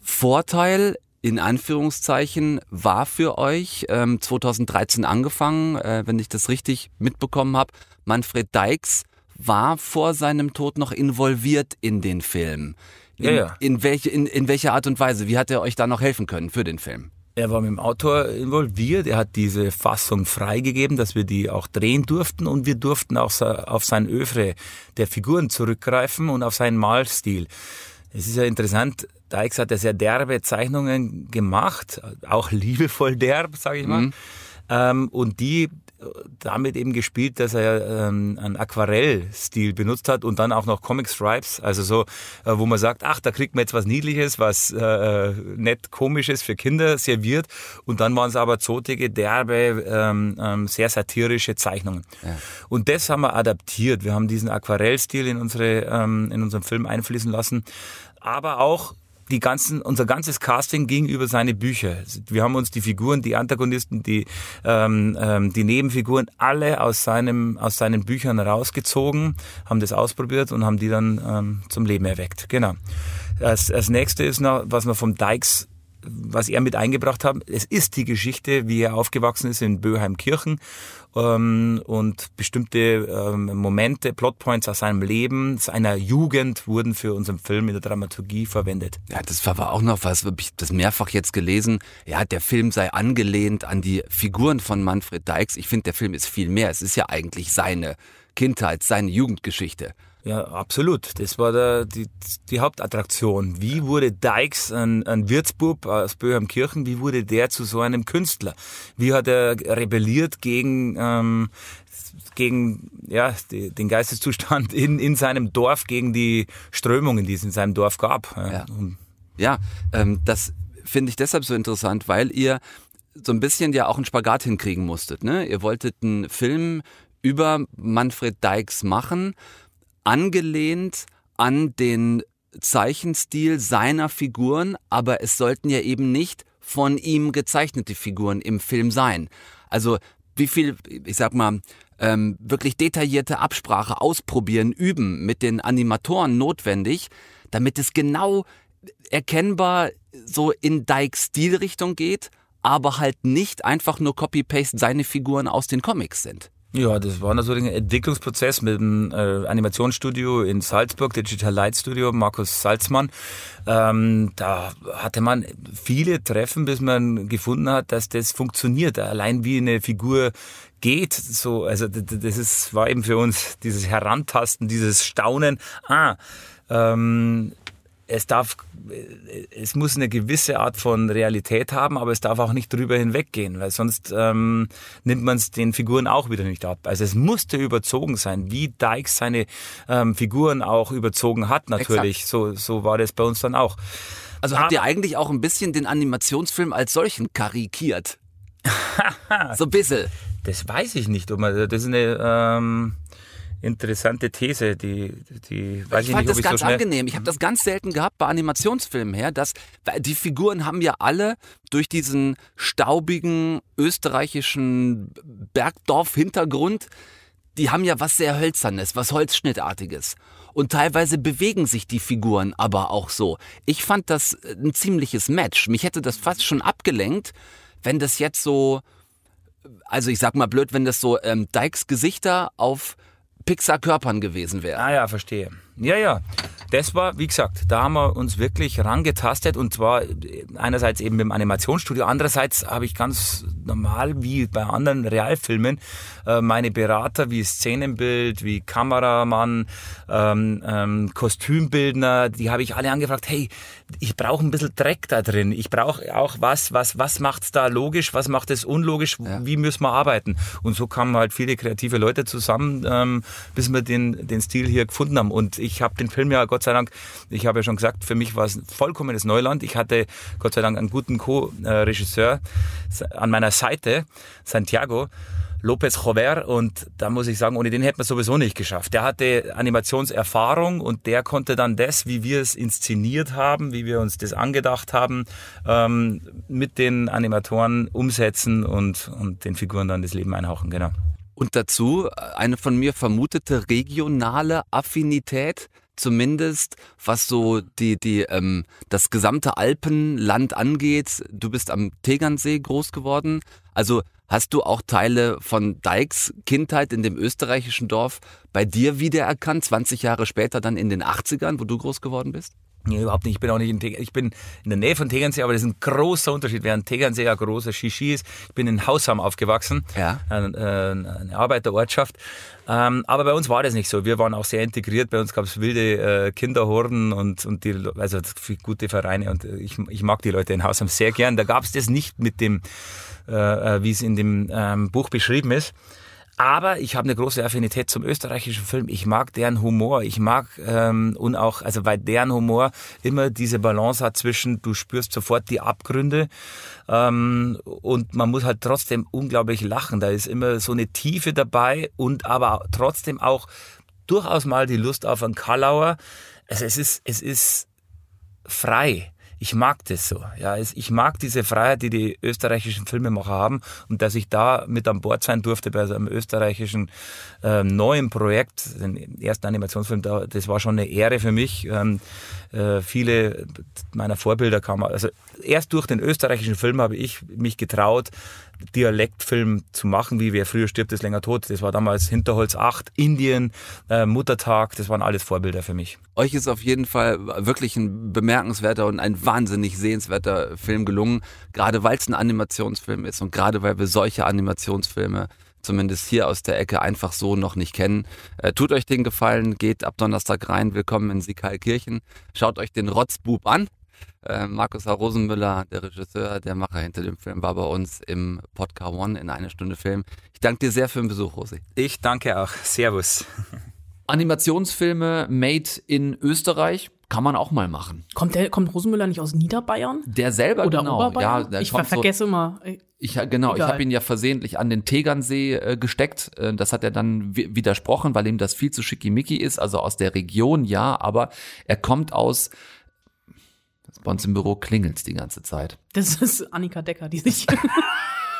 Vorteil in Anführungszeichen war für euch ähm, 2013 angefangen, äh, wenn ich das richtig mitbekommen habe. Manfred Dykes war vor seinem Tod noch involviert in den Film. In, Ja, ja. in, welche, in, in welcher Art und Weise? Wie hat er euch da noch helfen können für den Film? Er war mit dem Autor involviert, er hat diese Fassung freigegeben, dass wir die auch drehen durften und wir durften auch auf sein Övre der Figuren zurückgreifen und auf seinen Malstil. Es ist ja interessant, Dykes hat ja sehr derbe Zeichnungen gemacht, auch liebevoll derb, sage ich mal. Mhm. Ähm, und die damit eben gespielt, dass er ähm, einen Aquarellstil benutzt hat und dann auch noch Comic Stripes, also so, äh, wo man sagt, ach, da kriegt man jetzt was Niedliches, was äh, nett Komisches für Kinder serviert und dann waren es aber zotige, derbe, ähm, ähm, sehr satirische Zeichnungen. Und das haben wir adaptiert. Wir haben diesen Aquarellstil in unsere ähm, in unserem Film einfließen lassen, aber auch die ganzen, unser ganzes Casting ging über seine Bücher. Wir haben uns die Figuren, die Antagonisten, die, ähm, ähm, die Nebenfiguren alle aus, seinem, aus seinen Büchern rausgezogen, haben das ausprobiert und haben die dann ähm, zum Leben erweckt. Genau. Als, als nächste ist noch, was wir vom Dykes was er mit eingebracht hat. Es ist die Geschichte, wie er aufgewachsen ist in Böheimkirchen ähm, und bestimmte ähm, Momente, Plotpoints aus seinem Leben, seiner Jugend wurden für unseren Film in der Dramaturgie verwendet. Ja, das war aber auch noch was, hab ich das mehrfach jetzt gelesen. Ja, der Film sei angelehnt an die Figuren von Manfred Dykes. Ich finde, der Film ist viel mehr. Es ist ja eigentlich seine Kindheit, seine Jugendgeschichte. Ja, absolut. Das war der, die, die Hauptattraktion. Wie wurde Dykes, ein, ein Wirtsbub aus Böhmkirchen, wie wurde der zu so einem Künstler? Wie hat er rebelliert gegen, ähm, gegen ja, die, den Geisteszustand in, in seinem Dorf, gegen die Strömungen, die es in seinem Dorf gab? Ja. Ja, ähm, das finde ich deshalb so interessant, weil ihr so ein bisschen ja auch einen Spagat hinkriegen musstet. Ne? Ihr wolltet einen Film über Manfred Dykes machen, angelehnt an den Zeichenstil seiner Figuren, aber es sollten ja eben nicht von ihm gezeichnete Figuren im Film sein. Also wie viel, ich sag mal, ähm, wirklich detaillierte Absprache ausprobieren, üben mit den Animatoren notwendig, damit es genau erkennbar so in Dykes Stilrichtung geht, aber halt nicht einfach nur Copy-Paste seine Figuren aus den Comics sind. Ja, das war natürlich ein Entwicklungsprozess mit dem äh, Animationsstudio in Salzburg, Digital Light Studio, Markus Salzmann. Ähm, da hatte man viele Treffen, bis man gefunden hat, dass das funktioniert. Allein wie eine Figur geht, so, also das ist, war eben für uns dieses Herantasten, dieses Staunen. Ah, ähm, es darf, es muss eine gewisse Art von Realität haben, aber es darf auch nicht drüber hinweggehen, weil sonst ähm, nimmt man es den Figuren auch wieder nicht ab. Also es musste überzogen sein, wie Dykes seine ähm, Figuren auch überzogen hat natürlich. So, so war das bei uns dann auch. Also habt ihr eigentlich auch ein bisschen den Animationsfilm als solchen karikiert? so ein bisschen. Das weiß ich nicht. Das ist eine ähm, interessante These, die, die weiß ich ich, fand nicht, ob das ich ganz so angenehm. Ich habe das ganz selten gehabt bei Animationsfilmen her, dass die Figuren haben ja alle durch diesen staubigen österreichischen Bergdorf-Hintergrund, die haben ja was sehr hölzernes, was Holzschnittartiges. Und teilweise bewegen sich die Figuren aber auch so. Ich fand das ein ziemliches Match. Mich hätte das fast schon abgelenkt, wenn das jetzt so, also ich sag mal blöd, wenn das so ähm, Dykes Gesichter auf Pixar-Körpern gewesen wäre. Ah ja, verstehe. Ja, ja. Das war, wie gesagt, da haben wir uns wirklich rangetastet und zwar einerseits eben im Animationsstudio, andererseits habe ich ganz normal wie bei anderen Realfilmen äh, meine Berater wie Szenenbild, wie Kameramann, ähm, ähm, Kostümbildner, die habe ich alle angefragt, hey, ich brauche ein bisschen Dreck da drin. Ich brauche auch was, was, was macht's da logisch, was macht es unlogisch, ja. wie müssen wir arbeiten? Und so kamen halt viele kreative Leute zusammen, ähm, bis wir den, den Stil hier gefunden haben. Und ich habe den Film ja, Gott sei Dank, ich habe ja schon gesagt, für mich war es vollkommenes Neuland. Ich hatte Gott sei Dank einen guten Co-Regisseur an meiner Seite, Santiago, Lopez Jover und da muss ich sagen, ohne den hätten wir sowieso nicht geschafft. Der hatte Animationserfahrung und der konnte dann das, wie wir es inszeniert haben, wie wir uns das angedacht haben, ähm, mit den Animatoren umsetzen und, und den Figuren dann das Leben einhauchen, genau. Und dazu eine von mir vermutete regionale Affinität zumindest was so die, die, ähm, das gesamte Alpenland angeht. Du bist am Tegernsee groß geworden. Also Hast du auch Teile von Dykes Kindheit in dem österreichischen Dorf bei dir wiedererkannt, 20 Jahre später dann in den 80ern, wo du groß geworden bist? Nee, überhaupt nicht. Ich bin auch nicht in Tegernsee. Ich bin in der Nähe von Tegernsee, aber das ist ein großer Unterschied. Während Tegernsee ein großer Shishi ist. Ich bin in Hausham aufgewachsen. Ja. Eine Arbeiterortschaft. Ähm, aber bei uns war das nicht so. Wir waren auch sehr integriert. Bei uns gab es wilde äh, Kinderhorden und, und die, also gute Vereine. Und ich, ich mag die Leute in Hausham sehr gern. Da gab es das nicht mit dem, äh, äh, wie es in dem ähm, Buch beschrieben ist. Aber ich habe eine große Affinität zum österreichischen Film. Ich mag deren Humor. Ich mag ähm, und auch, also weil deren Humor immer diese Balance hat zwischen, du spürst sofort die Abgründe ähm, und man muss halt trotzdem unglaublich lachen. Da ist immer so eine Tiefe dabei und aber trotzdem auch durchaus mal die Lust auf einen Kalauer. Also es ist, es ist frei ich mag das so. Ja, ich mag diese Freiheit, die die österreichischen Filmemacher haben und dass ich da mit an Bord sein durfte bei so einem österreichischen äh, neuen Projekt, den ersten Animationsfilm, da, das war schon eine Ehre für mich. Ähm, äh, viele meiner Vorbilder kamen, also erst durch den österreichischen Film habe ich mich getraut, Dialektfilm zu machen, wie Wer früher stirbt, ist länger tot. Das war damals Hinterholz 8, Indien, äh, Muttertag, das waren alles Vorbilder für mich. Euch ist auf jeden Fall wirklich ein bemerkenswerter und ein wahnsinnig sehenswerter Film gelungen, gerade weil es ein Animationsfilm ist und gerade weil wir solche Animationsfilme zumindest hier aus der Ecke einfach so noch nicht kennen. Äh, tut euch den Gefallen, geht ab Donnerstag rein, willkommen in Sikalkirchen, schaut euch den Rotzbub an äh, Markus H. Rosenmüller, der Regisseur, der Macher hinter dem Film, war bei uns im Podcast One in einer Stunde Film. Ich danke dir sehr für den Besuch, Rosi. Ich danke auch. Servus. Animationsfilme made in Österreich kann man auch mal machen. Kommt, der, kommt Rosenmüller nicht aus Niederbayern? Der selber, Oder genau. Oberbayern? Ja, ich vergesse so, immer. Ich, genau, Egal. ich habe ihn ja versehentlich an den Tegernsee äh, gesteckt. Äh, das hat er dann widersprochen, weil ihm das viel zu schickimicki ist. Also aus der Region, ja, aber er kommt aus bei uns im Büro klingelt's die ganze Zeit. Das ist Annika Decker, die sich.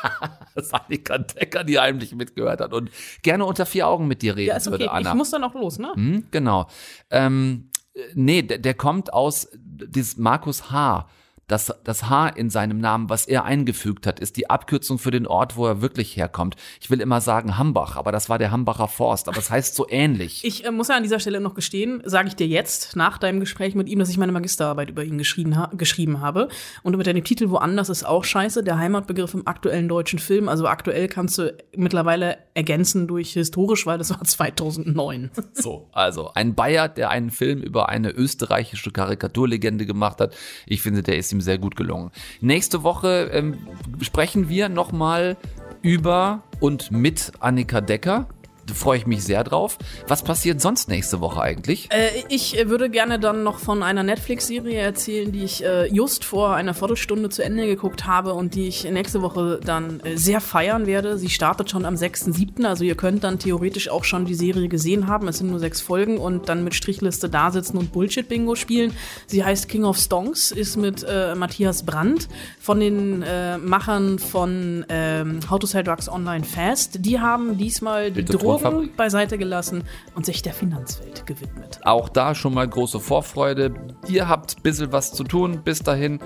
das ist Annika Decker, die heimlich mitgehört hat und gerne unter vier Augen mit dir reden ja, ist okay. würde, Anna. Ich muss dann auch los, ne? Hm, genau. Ähm, nee, der, der kommt aus dieses Markus H das, das H in seinem Namen, was er eingefügt hat, ist die Abkürzung für den Ort, wo er wirklich herkommt. Ich will immer sagen Hambach, aber das war der Hambacher Forst, aber es heißt so ähnlich. Ich äh, muss ja an dieser Stelle noch gestehen, sage ich dir jetzt, nach deinem Gespräch mit ihm, dass ich meine Magisterarbeit über ihn geschrieben, ha geschrieben habe. Und mit dem Titel Woanders ist auch scheiße, der Heimatbegriff im aktuellen deutschen Film. Also aktuell kannst du mittlerweile ergänzen durch historisch, weil das war 2009. So, also ein Bayer, der einen Film über eine österreichische Karikaturlegende gemacht hat. Ich finde, der ist ihm sehr gut gelungen. Nächste Woche ähm, sprechen wir nochmal über und mit Annika Decker. Freue ich mich sehr drauf. Was passiert sonst nächste Woche eigentlich? Äh, ich würde gerne dann noch von einer Netflix-Serie erzählen, die ich äh, just vor einer Viertelstunde zu Ende geguckt habe und die ich nächste Woche dann äh, sehr feiern werde. Sie startet schon am 6.7., also ihr könnt dann theoretisch auch schon die Serie gesehen haben. Es sind nur sechs Folgen und dann mit Strichliste da sitzen und Bullshit-Bingo spielen. Sie heißt King of Stonks, ist mit äh, Matthias Brandt von den äh, Machern von ähm, How to Sell Drugs Online Fast. Die haben diesmal die Drogen Drogen beiseite gelassen und sich der Finanzwelt gewidmet. Auch da schon mal große Vorfreude. Ihr habt ein bisschen was zu tun. Bis dahin,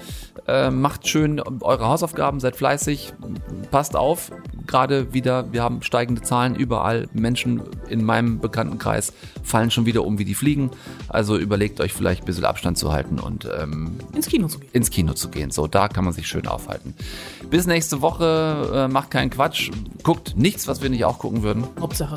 äh, macht schön eure Hausaufgaben, seid fleißig, passt auf. Gerade wieder, wir haben steigende Zahlen überall. Menschen in meinem Bekanntenkreis fallen schon wieder um wie die Fliegen. Also überlegt euch vielleicht ein bisschen Abstand zu halten und ähm, ins Kino zu gehen. Ins Kino zu gehen. So, da kann man sich schön aufhalten. Bis nächste Woche. Äh, macht keinen Quatsch. Guckt nichts, was wir nicht auch gucken würden. Hauptsache